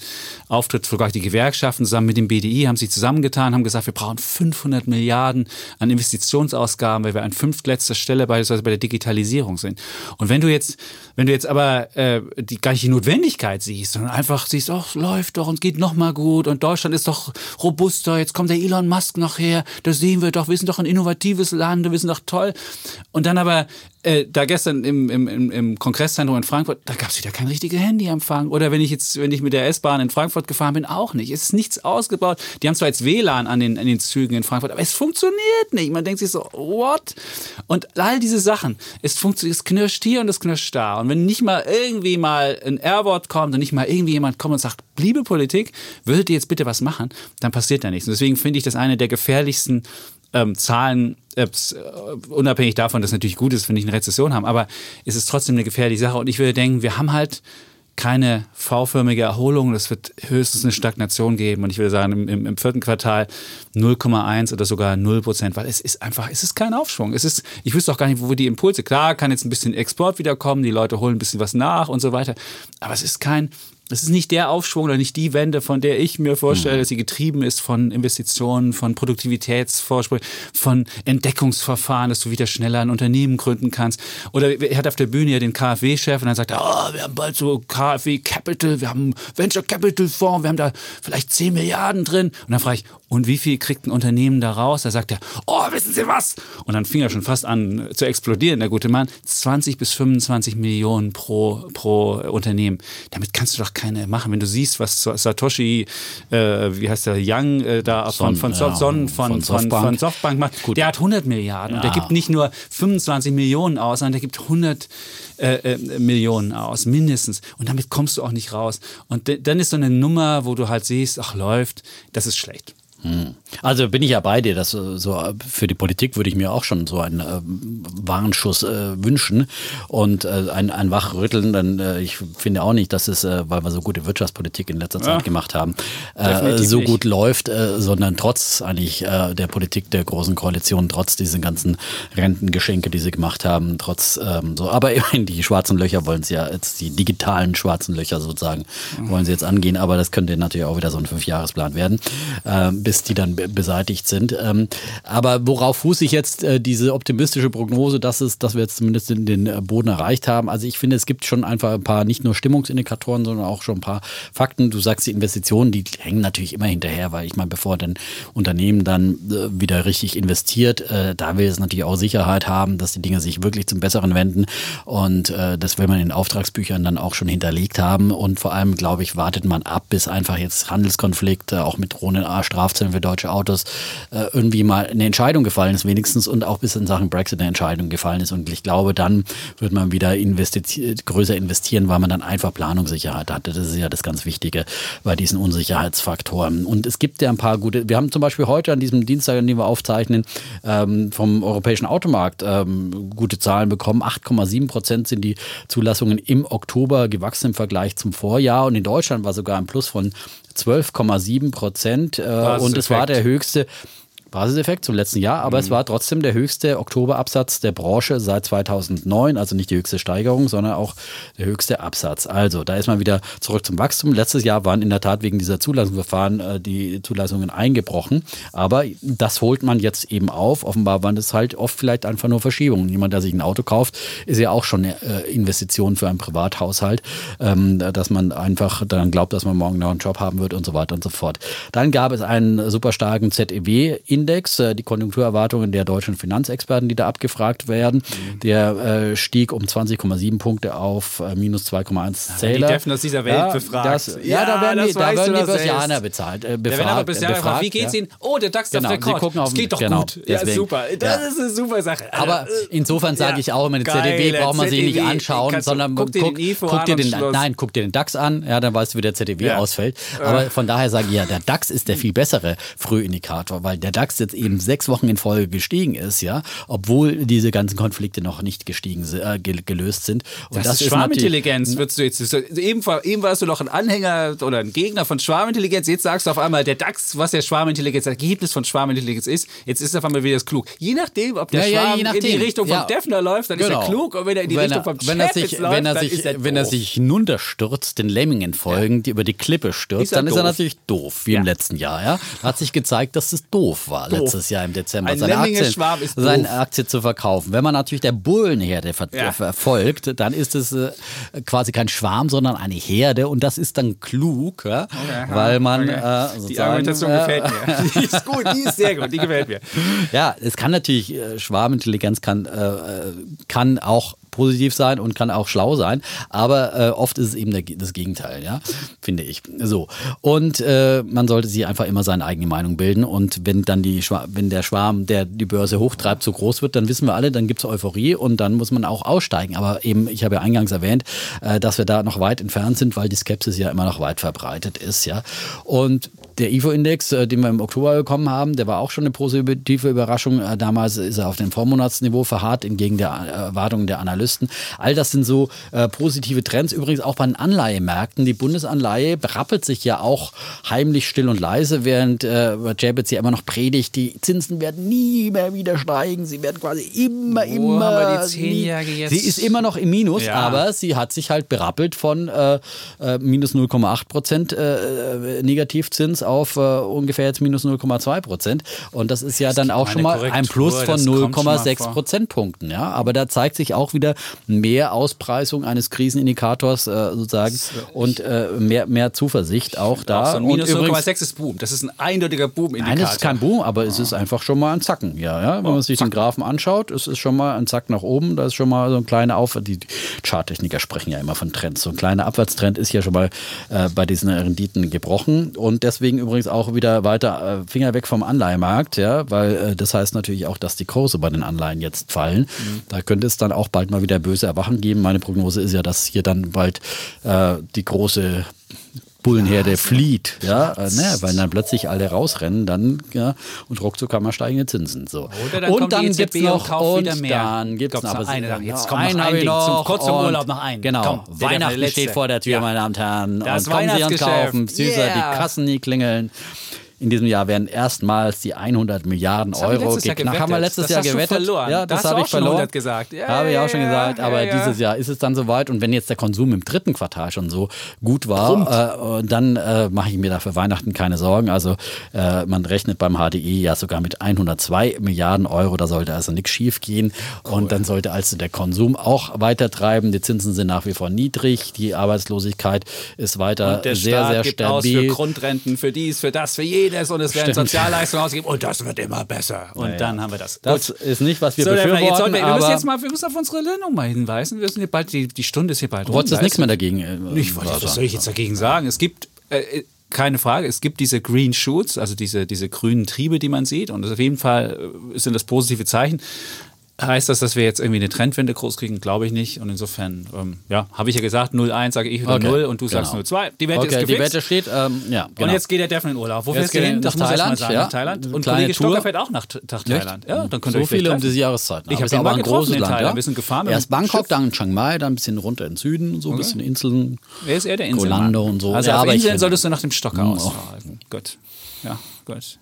[SPEAKER 2] Auftritt, sogar die Gewerkschaften zusammen mit dem BDI haben sich zusammengetan, haben gesagt, wir brauchen 500 Milliarden an Investitionsausgaben, weil wir an fünftletzter Stelle beispielsweise bei der Digitalisierung sind. Und wenn du jetzt, wenn du jetzt aber äh, die gar nicht die Notwendigkeit siehst, sondern einfach siehst, ach, läuft doch und geht noch mal gut und Deutschland ist doch robuster, jetzt kommt der Elon Musk noch her, das sehen wir doch, wir sind doch ein innovatives Land, wir sind doch toll. Und dann aber äh, da gestern im, im, im, Kongresszentrum in Frankfurt, da gab es wieder kein richtiger Handyempfang. Oder wenn ich jetzt, wenn ich mit der S-Bahn in Frankfurt gefahren bin, auch nicht. Es ist nichts ausgebaut. Die haben zwar jetzt WLAN an den, an den Zügen in Frankfurt, aber es funktioniert nicht. Man denkt sich so, what? Und all diese Sachen, es funktioniert, es knirscht hier und es knirscht da. Und wenn nicht mal irgendwie mal ein R-Wort kommt und nicht mal irgendwie jemand kommt und sagt, liebe Politik, würdet ihr jetzt bitte was machen, dann passiert da nichts. Und deswegen finde ich das eine der gefährlichsten ähm, Zahlen, äh, unabhängig davon, dass es natürlich gut ist, wenn wir nicht eine Rezession haben, aber es ist trotzdem eine gefährliche Sache. Und ich würde denken, wir haben halt keine V-förmige Erholung. Das wird höchstens eine Stagnation geben. Und ich würde sagen, im, im, im vierten Quartal 0,1 oder sogar 0 Prozent, weil es ist einfach, es ist kein Aufschwung. Es ist, ich wüsste auch gar nicht, wo die Impulse, klar, kann jetzt ein bisschen Export wiederkommen, die Leute holen ein bisschen was nach und so weiter. Aber es ist kein, es ist nicht der Aufschwung oder nicht die Wende, von der ich mir vorstelle, dass sie getrieben ist von Investitionen, von Produktivitätsvorsprung, von Entdeckungsverfahren, dass du wieder schneller ein Unternehmen gründen kannst. Oder er hat auf der Bühne ja den KfW-Chef und dann sagt er, oh, wir haben bald so KfW Capital, wir haben Venture Capital Fonds, wir haben da vielleicht 10 Milliarden drin. Und dann frage ich, und wie viel kriegt ein Unternehmen da raus? Da sagt er, oh, wissen Sie was? Und dann fing er schon fast an zu explodieren, der gute Mann. 20 bis 25 Millionen pro, pro Unternehmen. Damit kannst du doch keine machen. Wenn du siehst, was Satoshi, äh, wie heißt der, Young, äh, da von, von,
[SPEAKER 1] Son,
[SPEAKER 2] Son,
[SPEAKER 1] ja,
[SPEAKER 2] von,
[SPEAKER 1] von Softbank.
[SPEAKER 2] von Softbank macht, der hat 100 Milliarden und der gibt nicht nur 25 Millionen aus, sondern der gibt 100 äh, äh, Millionen aus, mindestens. Und damit kommst du auch nicht raus. Und dann ist so eine Nummer, wo du halt siehst, ach läuft, das ist schlecht.
[SPEAKER 1] Also bin ich ja bei dir, dass äh, so für die Politik würde ich mir auch schon so einen äh, Warnschuss äh, wünschen und äh, ein, ein Wachrütteln. Dann äh, ich finde auch nicht, dass es, äh, weil wir so gute Wirtschaftspolitik in letzter Zeit gemacht haben, äh, so
[SPEAKER 2] nicht.
[SPEAKER 1] gut läuft, äh, sondern trotz eigentlich der Politik der großen Koalition, trotz diesen ganzen Rentengeschenke, die sie gemacht haben, trotz ähm, so. Aber immerhin die schwarzen Löcher wollen sie ja jetzt die digitalen schwarzen Löcher sozusagen wollen sie jetzt angehen. Aber das könnte natürlich auch wieder so ein Fünfjahresplan werden. Ähm, bis die dann beseitigt sind. Ähm, aber worauf fuße ich jetzt äh, diese optimistische Prognose, dass, es, dass wir jetzt zumindest den, den Boden erreicht haben? Also ich finde, es gibt schon einfach ein paar nicht nur Stimmungsindikatoren, sondern auch schon ein paar Fakten. Du sagst, die Investitionen, die hängen natürlich immer hinterher, weil ich meine, bevor ein Unternehmen dann äh, wieder richtig investiert, äh, da will es natürlich auch Sicherheit haben, dass die Dinge sich wirklich zum Besseren wenden. Und äh, das will man in Auftragsbüchern dann auch schon hinterlegt haben. Und vor allem, glaube ich, wartet man ab, bis einfach jetzt Handelskonflikte, auch mit drohenden Strafzöllen für deutsche Autos, äh, irgendwie mal eine Entscheidung gefallen ist, wenigstens und auch bis in Sachen Brexit eine Entscheidung gefallen ist. Und ich glaube, dann wird man wieder investi größer investieren, weil man dann einfach Planungssicherheit hatte. Das ist ja das ganz Wichtige bei diesen Unsicherheitsfaktoren. Und es gibt ja ein paar gute, wir haben zum Beispiel heute an diesem Dienstag, an dem wir aufzeichnen, ähm, vom europäischen Automarkt ähm, gute Zahlen bekommen. 8,7 Prozent sind die Zulassungen im Oktober gewachsen im Vergleich zum Vorjahr. Und in Deutschland war sogar ein Plus von 12,7 Prozent. Äh, und es war der höchste Basiseffekt zum letzten Jahr, aber mhm. es war trotzdem der höchste Oktoberabsatz der Branche seit 2009, also nicht die höchste Steigerung, sondern auch der höchste Absatz. Also da ist man wieder zurück zum Wachstum. Letztes Jahr waren in der Tat wegen dieser Zulassungsverfahren äh, die Zulassungen eingebrochen, aber das holt man jetzt eben auf. Offenbar waren das halt oft vielleicht einfach nur Verschiebungen. Jemand, der sich ein Auto kauft, ist ja auch schon eine äh, Investition für einen Privathaushalt, ähm, dass man einfach dann glaubt, dass man morgen noch einen Job haben wird und so weiter und so fort. Dann gab es einen super starken ZEW in Index, äh, die Konjunkturerwartungen der deutschen Finanzexperten, die da abgefragt werden. Mhm. Der äh, stieg um 20,7 Punkte auf äh, minus 2,1 Zähler.
[SPEAKER 2] Die Defner aus dieser Welt ja, befragt.
[SPEAKER 1] Das, ja, ja, da werden die, da werden die Börsianer bezahlt. Äh, befragt,
[SPEAKER 2] befragt, befragt, wie geht's ja. Ihnen? Oh, der DAX genau, auf Rekord.
[SPEAKER 1] Gucken auf,
[SPEAKER 2] das geht doch
[SPEAKER 1] genau,
[SPEAKER 2] gut. Ja, super. Das ist eine super Sache.
[SPEAKER 1] Aber äh, insofern sage ich auch immer, den ZDW braucht man sich nicht anschauen, sondern guck dir den, guck dir den Nein, guck dir den DAX an, ja, dann weißt du, wie der ZDW ausfällt. Aber von daher sage ich ja, der DAX ist der viel bessere Frühindikator, weil der DAX jetzt eben sechs Wochen in Folge gestiegen ist, ja, obwohl diese ganzen Konflikte noch nicht gestiegen äh, gelöst sind.
[SPEAKER 2] Und das, das ist Schwarmintelligenz, würdest du jetzt. Eben, eben warst du noch ein Anhänger oder ein Gegner von Schwarmintelligenz, jetzt sagst du auf einmal, der DAX, was der Schwarmintelligenz, das Ergebnis von Schwarmintelligenz ist, jetzt ist er auf einmal wieder das klug. Je nachdem, ob der ja, Schwarm ja, in die Richtung vom ja. Defner läuft, dann genau. ist er klug und wenn er in die wenn Richtung vom
[SPEAKER 1] wenn er sich, läuft, wenn er sich, er Wenn er sich hinunterstürzt, den Lemmingen folgend, ja. über die Klippe stürzt, dann doof. ist er natürlich doof, wie im letzten Jahr. Ja? Hat sich gezeigt, dass es doof war, doof. letztes Jahr im Dezember.
[SPEAKER 2] Ein seine Aktien,
[SPEAKER 1] seine Aktie zu verkaufen. Wenn man natürlich der Bullenherde ver ja. verfolgt, dann ist es äh, quasi kein Schwarm, sondern eine Herde und das ist dann klug, ja? okay, weil man okay.
[SPEAKER 2] äh, Die Argumentation äh, gefällt mir. die ist gut, die ist sehr gut, die gefällt mir.
[SPEAKER 1] Ja, es kann natürlich, äh, Schwarmintelligenz kann, äh, äh, kann auch positiv sein und kann auch schlau sein, aber äh, oft ist es eben der, das Gegenteil, ja, finde ich. So. Und äh, man sollte sich einfach immer seine eigene Meinung bilden und wenn dann die wenn der Schwarm, der die Börse hochtreibt, so groß wird, dann wissen wir alle, dann gibt es Euphorie und dann muss man auch aussteigen. Aber eben, ich habe ja eingangs erwähnt, äh, dass wir da noch weit entfernt sind, weil die Skepsis ja immer noch weit verbreitet ist, ja. Und der IFO-Index, äh, den wir im Oktober bekommen haben, der war auch schon eine positive Überraschung. Äh, damals ist er auf dem Vormonatsniveau verharrt, entgegen der Erwartungen der Analysten. All das sind so äh, positive Trends. Übrigens auch bei den Anleihemärkten. Die Bundesanleihe berappelt sich ja auch heimlich still und leise, während äh, Jabez ja immer noch predigt, die Zinsen werden nie mehr wieder steigen. Sie werden quasi immer, Wo immer. Haben wir die Zehnjährige jetzt? Sie ist immer noch im Minus, ja. aber sie hat sich halt berappelt von äh, äh minus 0,8 Prozent Negativzins auf äh, ungefähr jetzt minus 0,2 Prozent. Und das ist ja das dann auch schon mal Korrektur, ein Plus von 0,6 Prozentpunkten. Ja? Aber da zeigt sich auch wieder mehr Auspreisung eines Krisenindikators äh, sozusagen und äh, mehr, mehr Zuversicht auch da. Auch
[SPEAKER 2] so minus 0,6 ist Boom. Das ist ein eindeutiger Boom-Indikator.
[SPEAKER 1] Nein, es ist kein Boom, aber es ist einfach schon mal ein Zacken. Ja, ja? Wenn man sich den Graphen anschaut, es ist schon mal ein Zack nach oben. Da ist schon mal so ein kleiner Auf. Die Charttechniker sprechen ja immer von Trends. So ein kleiner Abwärtstrend ist ja schon mal äh, bei diesen Renditen gebrochen. Und deswegen übrigens auch wieder weiter äh, Finger weg vom Anleihemarkt, ja, weil äh, das heißt natürlich auch, dass die Kurse bei den Anleihen jetzt fallen. Mhm. Da könnte es dann auch bald mal wieder böse Erwachen geben. Meine Prognose ist ja, dass hier dann bald äh, die große Bullenherde ja, flieht, ja, äh, ne, weil dann plötzlich alle rausrennen, dann ja, und ruckzuck haben wir steigende Zinsen. So.
[SPEAKER 2] Dann und dann gibt es noch und dann gibt es noch aber
[SPEAKER 1] eine, jetzt kommt noch ein Ding noch, zum kurz zum Urlaub noch ein. Genau, Komm, Weihnachten steht vor der Tür, ja. meine Damen und Herren.
[SPEAKER 2] Das
[SPEAKER 1] und kommen Sie uns kaufen, süßer, yeah. die Kassen nie klingeln. In diesem Jahr werden erstmals die 100 Milliarden
[SPEAKER 2] Das
[SPEAKER 1] Euro geknackt. Haben wir letztes
[SPEAKER 2] Das
[SPEAKER 1] Jahr gewettet.
[SPEAKER 2] verloren.
[SPEAKER 1] Ja,
[SPEAKER 2] Da
[SPEAKER 1] das habe ich verloren.
[SPEAKER 2] 100 gesagt. Ja,
[SPEAKER 1] habe ich
[SPEAKER 2] ja,
[SPEAKER 1] auch schon
[SPEAKER 2] ja,
[SPEAKER 1] gesagt.
[SPEAKER 2] ja,
[SPEAKER 1] Aber
[SPEAKER 2] ja.
[SPEAKER 1] dieses Jahr ist es dann soweit. Und wenn jetzt der Konsum im dritten Quartal schon so gut war, äh, dann äh, mache ich mir da für Weihnachten keine Sorgen. Also äh, man rechnet beim HDI ja sogar mit 102 Milliarden Euro. Da sollte also nichts schief gehen. Und dann sollte also der Konsum auch weiter treiben. Die Zinsen sind nach wie vor niedrig. Die Arbeitslosigkeit ist weiter sehr,
[SPEAKER 2] Staat
[SPEAKER 1] sehr
[SPEAKER 2] gibt aus für
[SPEAKER 1] stabil.
[SPEAKER 2] Grundrenten, für dies, für das, für jedes und es werden
[SPEAKER 1] Stimmt.
[SPEAKER 2] Sozialleistungen ausgegeben und das wird immer besser. Und dann haben wir das.
[SPEAKER 1] Das
[SPEAKER 2] Gut.
[SPEAKER 1] ist nicht, was wir
[SPEAKER 2] So,
[SPEAKER 1] befürworten.
[SPEAKER 2] jetzt wir, wir müssen jetzt mal, wir müssen auf unsere Nennung mal hinweisen. Wir sind hier bald, die, die Stunde ist hier bald
[SPEAKER 1] du
[SPEAKER 2] Da
[SPEAKER 1] nichts
[SPEAKER 2] ist-
[SPEAKER 1] mehr dagegen? äh,
[SPEAKER 2] Ich wollte, was soll ich jetzt dagegen sagen? Es gibt, äh, keine Frage, es gibt diese Green Shoots, also diese, diese grünen Triebe, die man sieht. Und auf jeden Fall äh, sind das positive Zeichen. Heißt das, dass wir jetzt irgendwie eine Trendwende groß kriegen? Glaube ich nicht. Und insofern, ähm, ja, habe ich ja gesagt, 0,1 sage ich wieder
[SPEAKER 1] Okay,
[SPEAKER 2] 0 und du sagst
[SPEAKER 1] genau.
[SPEAKER 2] 0,2. Die Wette
[SPEAKER 1] Okay,
[SPEAKER 2] ist
[SPEAKER 1] die
[SPEAKER 2] gefixt.
[SPEAKER 1] Wette steht, ähm, ja, genau.
[SPEAKER 2] Und jetzt geht der Devin in Urlaub. Wo
[SPEAKER 1] Jetzt
[SPEAKER 2] fährst du hin? Das muss
[SPEAKER 1] Thailand,
[SPEAKER 2] sagen.
[SPEAKER 1] ja.
[SPEAKER 2] Nach Thailand. Und
[SPEAKER 1] kleine
[SPEAKER 2] Kollege Stocker
[SPEAKER 1] Tour.
[SPEAKER 2] fährt auch nach, nach Thailand. Ja, dann könnt ihr
[SPEAKER 1] so
[SPEAKER 2] euch
[SPEAKER 1] viele um diese. Jahreszeit.
[SPEAKER 2] Ich hab
[SPEAKER 1] ist
[SPEAKER 2] den
[SPEAKER 1] aber ein großes
[SPEAKER 2] in
[SPEAKER 1] Land.
[SPEAKER 2] Thailand.
[SPEAKER 1] Ja?
[SPEAKER 2] Wir sind gefahren
[SPEAKER 1] Erst Bangkok,
[SPEAKER 2] Schiff.
[SPEAKER 1] dann Chiang Mai, dann ein bisschen runter in den Süden, so ein bisschen Inseln.
[SPEAKER 2] Wer ist er, der Inselmann?
[SPEAKER 1] Golando und so.
[SPEAKER 2] Also
[SPEAKER 1] Ja,
[SPEAKER 2] auf Inseln solltest du nach dem Stocker
[SPEAKER 1] Oh.
[SPEAKER 2] Halten. Gut. Ja, gut.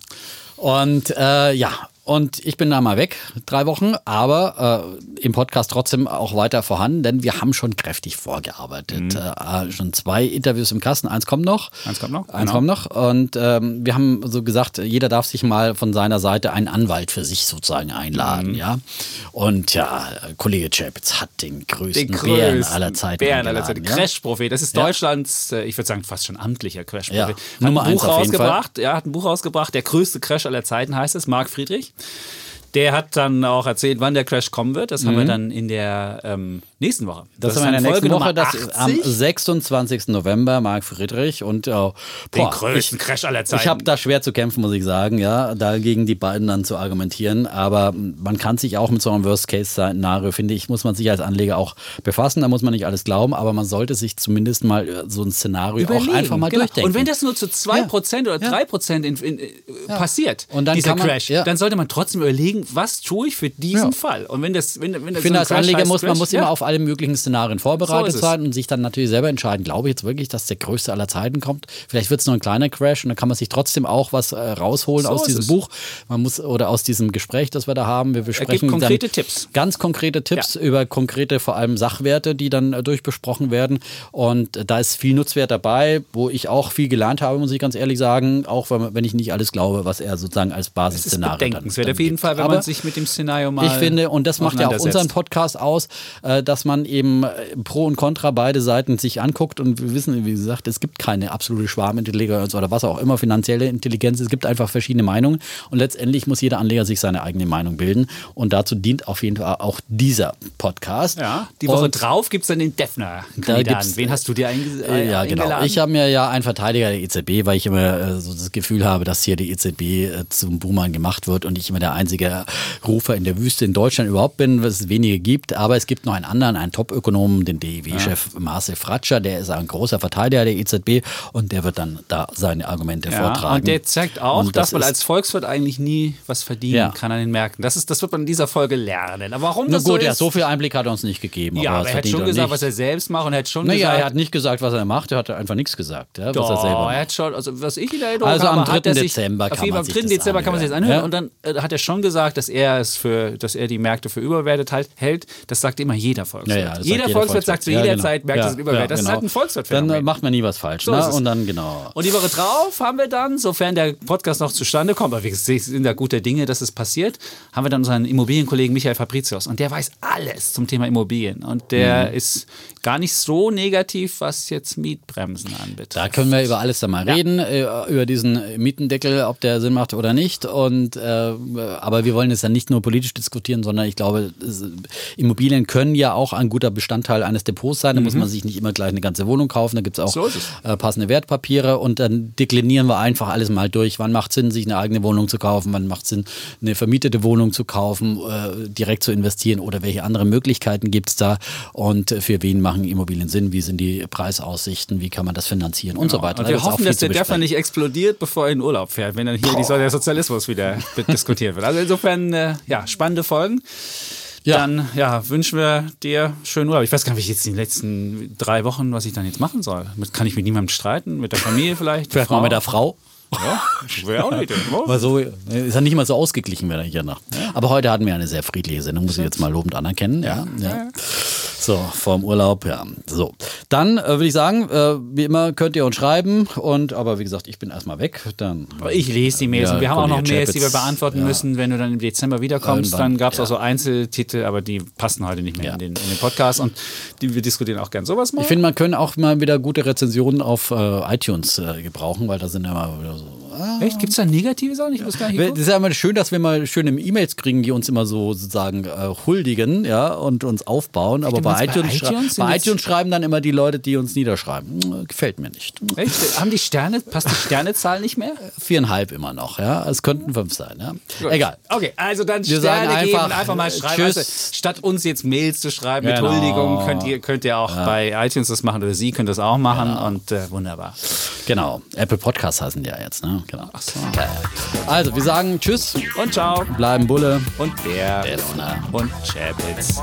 [SPEAKER 1] Und äh, ja, und ich bin da mal weg, drei Wochen, aber äh, im Podcast trotzdem auch weiter vorhanden, denn wir haben schon kräftig vorgearbeitet. Äh, schon zwei Interviews im Kasten, eins kommt noch.
[SPEAKER 2] Mhm. Eins kommt noch,
[SPEAKER 1] Eins
[SPEAKER 2] genau.
[SPEAKER 1] kommt noch. Und ähm, wir haben so gesagt, jeder darf sich mal von seiner Seite einen Anwalt für sich sozusagen einladen,
[SPEAKER 2] Mhm.
[SPEAKER 1] ja. Und ja, Kollege Chapitz hat den größten Bären aller Zeiten
[SPEAKER 2] Bären aller Zeiten.
[SPEAKER 1] ja.
[SPEAKER 2] Crash-Prophet. Das ist
[SPEAKER 1] Ja.
[SPEAKER 2] Deutschlands, äh, ich würde sagen, fast schon amtlicher Crash-Prophet.
[SPEAKER 1] Ja,
[SPEAKER 2] Hat
[SPEAKER 1] Nummer
[SPEAKER 2] ein Buch rausgebracht. Ja, hat ein Buch rausgebracht. Der größte Crash aller Zeiten heißt es. Marc Friedrich. え? Der hat dann auch erzählt, wann der Crash kommen wird. Das haben wir dann in der ähm, nächsten Woche.
[SPEAKER 1] Mhm. Das,
[SPEAKER 2] ist
[SPEAKER 1] haben wir in der nächsten Woche, das ist am
[SPEAKER 2] 80.
[SPEAKER 1] 26. November, Marc Friedrich und äh,
[SPEAKER 2] Den
[SPEAKER 1] boah,
[SPEAKER 2] größten Crash aller Zeiten.
[SPEAKER 1] Ich habe da schwer zu kämpfen, muss ich sagen, ja, da gegen die beiden dann zu argumentieren. Aber man kann sich auch mit so einem Worst-Case-Szenario, finde ich, muss man sich als Anleger auch befassen. Da muss man nicht alles glauben, aber man sollte sich zumindest mal äh, so ein Szenario
[SPEAKER 2] Überlegen,
[SPEAKER 1] auch einfach mal
[SPEAKER 2] genau.
[SPEAKER 1] durchdenken.
[SPEAKER 2] Und wenn das nur zu 2% oder
[SPEAKER 1] Ja.
[SPEAKER 2] 3% in, in, äh, passiert,
[SPEAKER 1] Und dann
[SPEAKER 2] dieser
[SPEAKER 1] man-
[SPEAKER 2] Crash,
[SPEAKER 1] ja.
[SPEAKER 2] dann sollte man trotzdem überlegen, was tue ich für diesen
[SPEAKER 1] Ja.
[SPEAKER 2] Fall? Und wenn das, wenn, wenn das
[SPEAKER 1] ich finde,
[SPEAKER 2] so
[SPEAKER 1] als Anleger muss man muss
[SPEAKER 2] ja.
[SPEAKER 1] immer auf alle möglichen Szenarien vorbereitet
[SPEAKER 2] So
[SPEAKER 1] sein und sich dann natürlich selber entscheiden, glaube ich jetzt wirklich, dass der größte aller Zeiten kommt. Vielleicht wird es nur ein kleiner Crash und dann kann man sich trotzdem auch was äh, rausholen
[SPEAKER 2] So
[SPEAKER 1] aus diesem
[SPEAKER 2] es.
[SPEAKER 1] Buch. Man muss oder aus diesem Gespräch, das wir da haben. Wir besprechen
[SPEAKER 2] konkrete
[SPEAKER 1] dann
[SPEAKER 2] Tipps.
[SPEAKER 1] Ganz konkrete Tipps über konkrete, vor allem Sachwerte, die dann äh, durchbesprochen werden. Und äh, da ist viel Nutzwert dabei, wo ich auch viel gelernt habe, muss ich ganz ehrlich sagen, auch wenn, wenn ich nicht alles glaube, was er sozusagen als Basisszenario dann, dann
[SPEAKER 2] auf jeden
[SPEAKER 1] gibt.
[SPEAKER 2] Fall, wenn
[SPEAKER 1] Aber
[SPEAKER 2] man sich mit dem Szenario mal
[SPEAKER 1] ich finde, und das macht ja auch unseren. Podcast aus, äh, dass man eben äh, Pro und Contra beide Seiten sich anguckt und wir wissen, wie gesagt, es gibt keine absolute Schwarmintelligenz oder was auch immer, finanzielle Intelligenz. Es gibt einfach verschiedene Meinungen und letztendlich muss jeder Anleger sich seine eigene Meinung bilden und dazu dient auf jeden Fall auch dieser Podcast.
[SPEAKER 2] Ja, die Woche
[SPEAKER 1] Und
[SPEAKER 2] drauf gibt es dann den
[SPEAKER 1] Da
[SPEAKER 2] Defner-Kandidaten.
[SPEAKER 1] gibt's-
[SPEAKER 2] Wen hast du dir einge äh,
[SPEAKER 1] ja, genau.
[SPEAKER 2] eingeladen?
[SPEAKER 1] Ich habe mir ja einen Verteidiger der EZB, weil ich immer äh, so das Gefühl habe, dass hier die EZB äh, zum Boomer gemacht wird und ich immer der einzige Rufer in der Wüste in Deutschland überhaupt bin, was es wenige gibt. Aber es gibt noch einen anderen, einen Top-Ökonomen, den DIW-Chef Marcel Fratscher, der ist ein großer Verteidiger der EZB und der wird dann da seine Argumente
[SPEAKER 2] ja,
[SPEAKER 1] vortragen.
[SPEAKER 2] und der zeigt auch,
[SPEAKER 1] Und
[SPEAKER 2] dass man als Volkswirt eigentlich nie was verdienen
[SPEAKER 1] Ja.
[SPEAKER 2] kann an den Märkten. Das, ist, das wird man in dieser Folge lernen. Aber warum
[SPEAKER 1] Na
[SPEAKER 2] das
[SPEAKER 1] gut,
[SPEAKER 2] so
[SPEAKER 1] ja,
[SPEAKER 2] ist,
[SPEAKER 1] so viel Einblick hat er uns nicht gegeben.
[SPEAKER 2] ja, aber
[SPEAKER 1] was
[SPEAKER 2] er hat schon gesagt,
[SPEAKER 1] nicht.
[SPEAKER 2] was er selbst macht und er hat schon
[SPEAKER 1] Naja,
[SPEAKER 2] gesagt,
[SPEAKER 1] er hat nicht gesagt, was er macht, er hat einfach nichts gesagt, ja, was
[SPEAKER 2] Doch,
[SPEAKER 1] er selber macht.
[SPEAKER 2] er hat schon, also was ich in Erinnerung
[SPEAKER 1] Also am
[SPEAKER 2] habe, hat
[SPEAKER 1] 3.
[SPEAKER 2] er sich,
[SPEAKER 1] Dezember
[SPEAKER 2] auf
[SPEAKER 1] kann man
[SPEAKER 2] am
[SPEAKER 1] sich
[SPEAKER 2] 3.
[SPEAKER 1] das
[SPEAKER 2] Dezember kann man sich das anhören
[SPEAKER 1] Ja.
[SPEAKER 2] und dann äh, hat er schon gesagt, dass er es für, dass er die Märkte für überwertet halt, hält. Das sagt immer jeder Volkswirt.
[SPEAKER 1] Ja, ja, sagt
[SPEAKER 2] jeder, Volkswirt sagt zu jeder
[SPEAKER 1] genau.
[SPEAKER 2] Zeit, Märkte sind überwertet. das ist
[SPEAKER 1] genau.
[SPEAKER 2] halt ein Volkswirt.
[SPEAKER 1] Dann äh, macht man nie was falsch.
[SPEAKER 2] So
[SPEAKER 1] ne?
[SPEAKER 2] ist.
[SPEAKER 1] Und dann, genau.
[SPEAKER 2] Und die Woche drauf haben wir dann, sofern der Podcast noch zustande kommt, aber wir sind da guter Dinge, dass es passiert, haben wir dann unseren Immobilienkollegen Michael Fabricius. Und der weiß alles zum Thema Immobilien. Und der
[SPEAKER 1] Mhm.
[SPEAKER 2] ist gar nicht so negativ, was jetzt Mietbremsen anbetrifft.
[SPEAKER 1] Da können wir über alles dann mal
[SPEAKER 2] Ja.
[SPEAKER 1] reden, äh, über diesen Mietendeckel, ob der Sinn macht oder nicht. Und äh, aber wir wollen es ja nicht nur politisch diskutieren, sondern ich glaube, es, Immobilien können ja auch ein guter Bestandteil eines Depots sein. Da muss man sich nicht immer gleich eine ganze Wohnung kaufen. Da gibt es auch
[SPEAKER 2] Mhm. So es.
[SPEAKER 1] äh, passende Wertpapiere und dann deklinieren wir einfach alles mal durch. Wann macht Sinn, sich eine eigene Wohnung zu kaufen? Wann macht Sinn, eine vermietete Wohnung zu kaufen, äh, direkt zu investieren oder welche anderen Möglichkeiten gibt es da? Und für wen machen Immobilien Sinn? Wie sind die Preisaussichten? Wie kann man das finanzieren und so weiter?
[SPEAKER 2] Und
[SPEAKER 1] Da
[SPEAKER 2] wir
[SPEAKER 1] auch
[SPEAKER 2] hoffen, dass der
[SPEAKER 1] besprechen.
[SPEAKER 2] nicht explodiert, bevor er in Urlaub fährt, wenn dann hier die der Sozialismus wieder diskutiert wird. Also insofern, äh, ja, spannende Folgen.
[SPEAKER 1] Ja.
[SPEAKER 2] Dann ja, wünschen wir dir schönen Urlaub. Ich weiß gar nicht, wie ich jetzt die letzten drei Wochen, was ich dann jetzt machen soll. Kann ich mit niemandem streiten? Mit der Familie vielleicht?
[SPEAKER 1] Vielleicht mal
[SPEAKER 2] Frau?
[SPEAKER 1] mit der Frau.
[SPEAKER 2] Ja, wäre auch nicht.
[SPEAKER 1] Mal so, ist ja nicht mal so ausgeglichen, wenn er hier nach. Aber heute hatten wir eine sehr friedliche Sendung, muss ich jetzt mal lobend anerkennen. Ja, ja. So, vor dem Urlaub, ja. So. Dann äh, würde ich sagen, äh, wie immer könnt ihr uns schreiben. Und aber wie gesagt, ich bin erstmal weg. Dann,
[SPEAKER 2] Ich lese die Mails
[SPEAKER 1] Ja,
[SPEAKER 2] und wir haben auch noch Mails, die wir beantworten
[SPEAKER 1] ja.
[SPEAKER 2] müssen, wenn du dann im Dezember wiederkommst.
[SPEAKER 1] Irgendwann,
[SPEAKER 2] Dann gab es
[SPEAKER 1] ja.
[SPEAKER 2] auch so Einzeltitel, aber die passen heute nicht mehr in, den, in den Podcast und die, wir diskutieren auch gern sowas mal.
[SPEAKER 1] Ich finde, man können auch mal wieder gute Rezensionen auf äh, iTunes äh, gebrauchen, weil da sind ja mal wieder so. Ah.
[SPEAKER 2] Echt? Gibt es da negative Sachen? Ich weiß gar nicht.
[SPEAKER 1] Das ist ja immer schön, dass wir mal schöne E-Mails kriegen, die uns immer so sozusagen äh, huldigen, ja, und uns aufbauen. Aber bei
[SPEAKER 2] meinst, bei
[SPEAKER 1] iTunes,
[SPEAKER 2] iTunes
[SPEAKER 1] bei iTunes schreiben dann immer die Leute, die uns niederschreiben. Hm, Gefällt mir nicht.
[SPEAKER 2] Echt? Haben die Sterne, passt die Sternezahl nicht mehr?
[SPEAKER 1] Viereinhalb immer noch, ja. Es könnten fünf sein, ja. Egal.
[SPEAKER 2] Okay, also dann
[SPEAKER 1] Wir
[SPEAKER 2] Sterne geben,
[SPEAKER 1] einfach,
[SPEAKER 2] einfach mal
[SPEAKER 1] äh,
[SPEAKER 2] schreiben.
[SPEAKER 1] tschüss.
[SPEAKER 2] Also, statt uns jetzt Mails zu schreiben mit
[SPEAKER 1] Genau.
[SPEAKER 2] Huldigung, könnt ihr, könnt ihr auch bei iTunes das machen oder Sie können das auch machen und äh, wunderbar.
[SPEAKER 1] Genau. Apple Podcasts heißen die ja jetzt, ne? Genau. Ja, ja. Also, wir sagen Tschüss,
[SPEAKER 2] Und ciao.
[SPEAKER 1] bleiben Bulle.
[SPEAKER 2] Und Bär.
[SPEAKER 1] Bär.
[SPEAKER 2] Und Chapitz.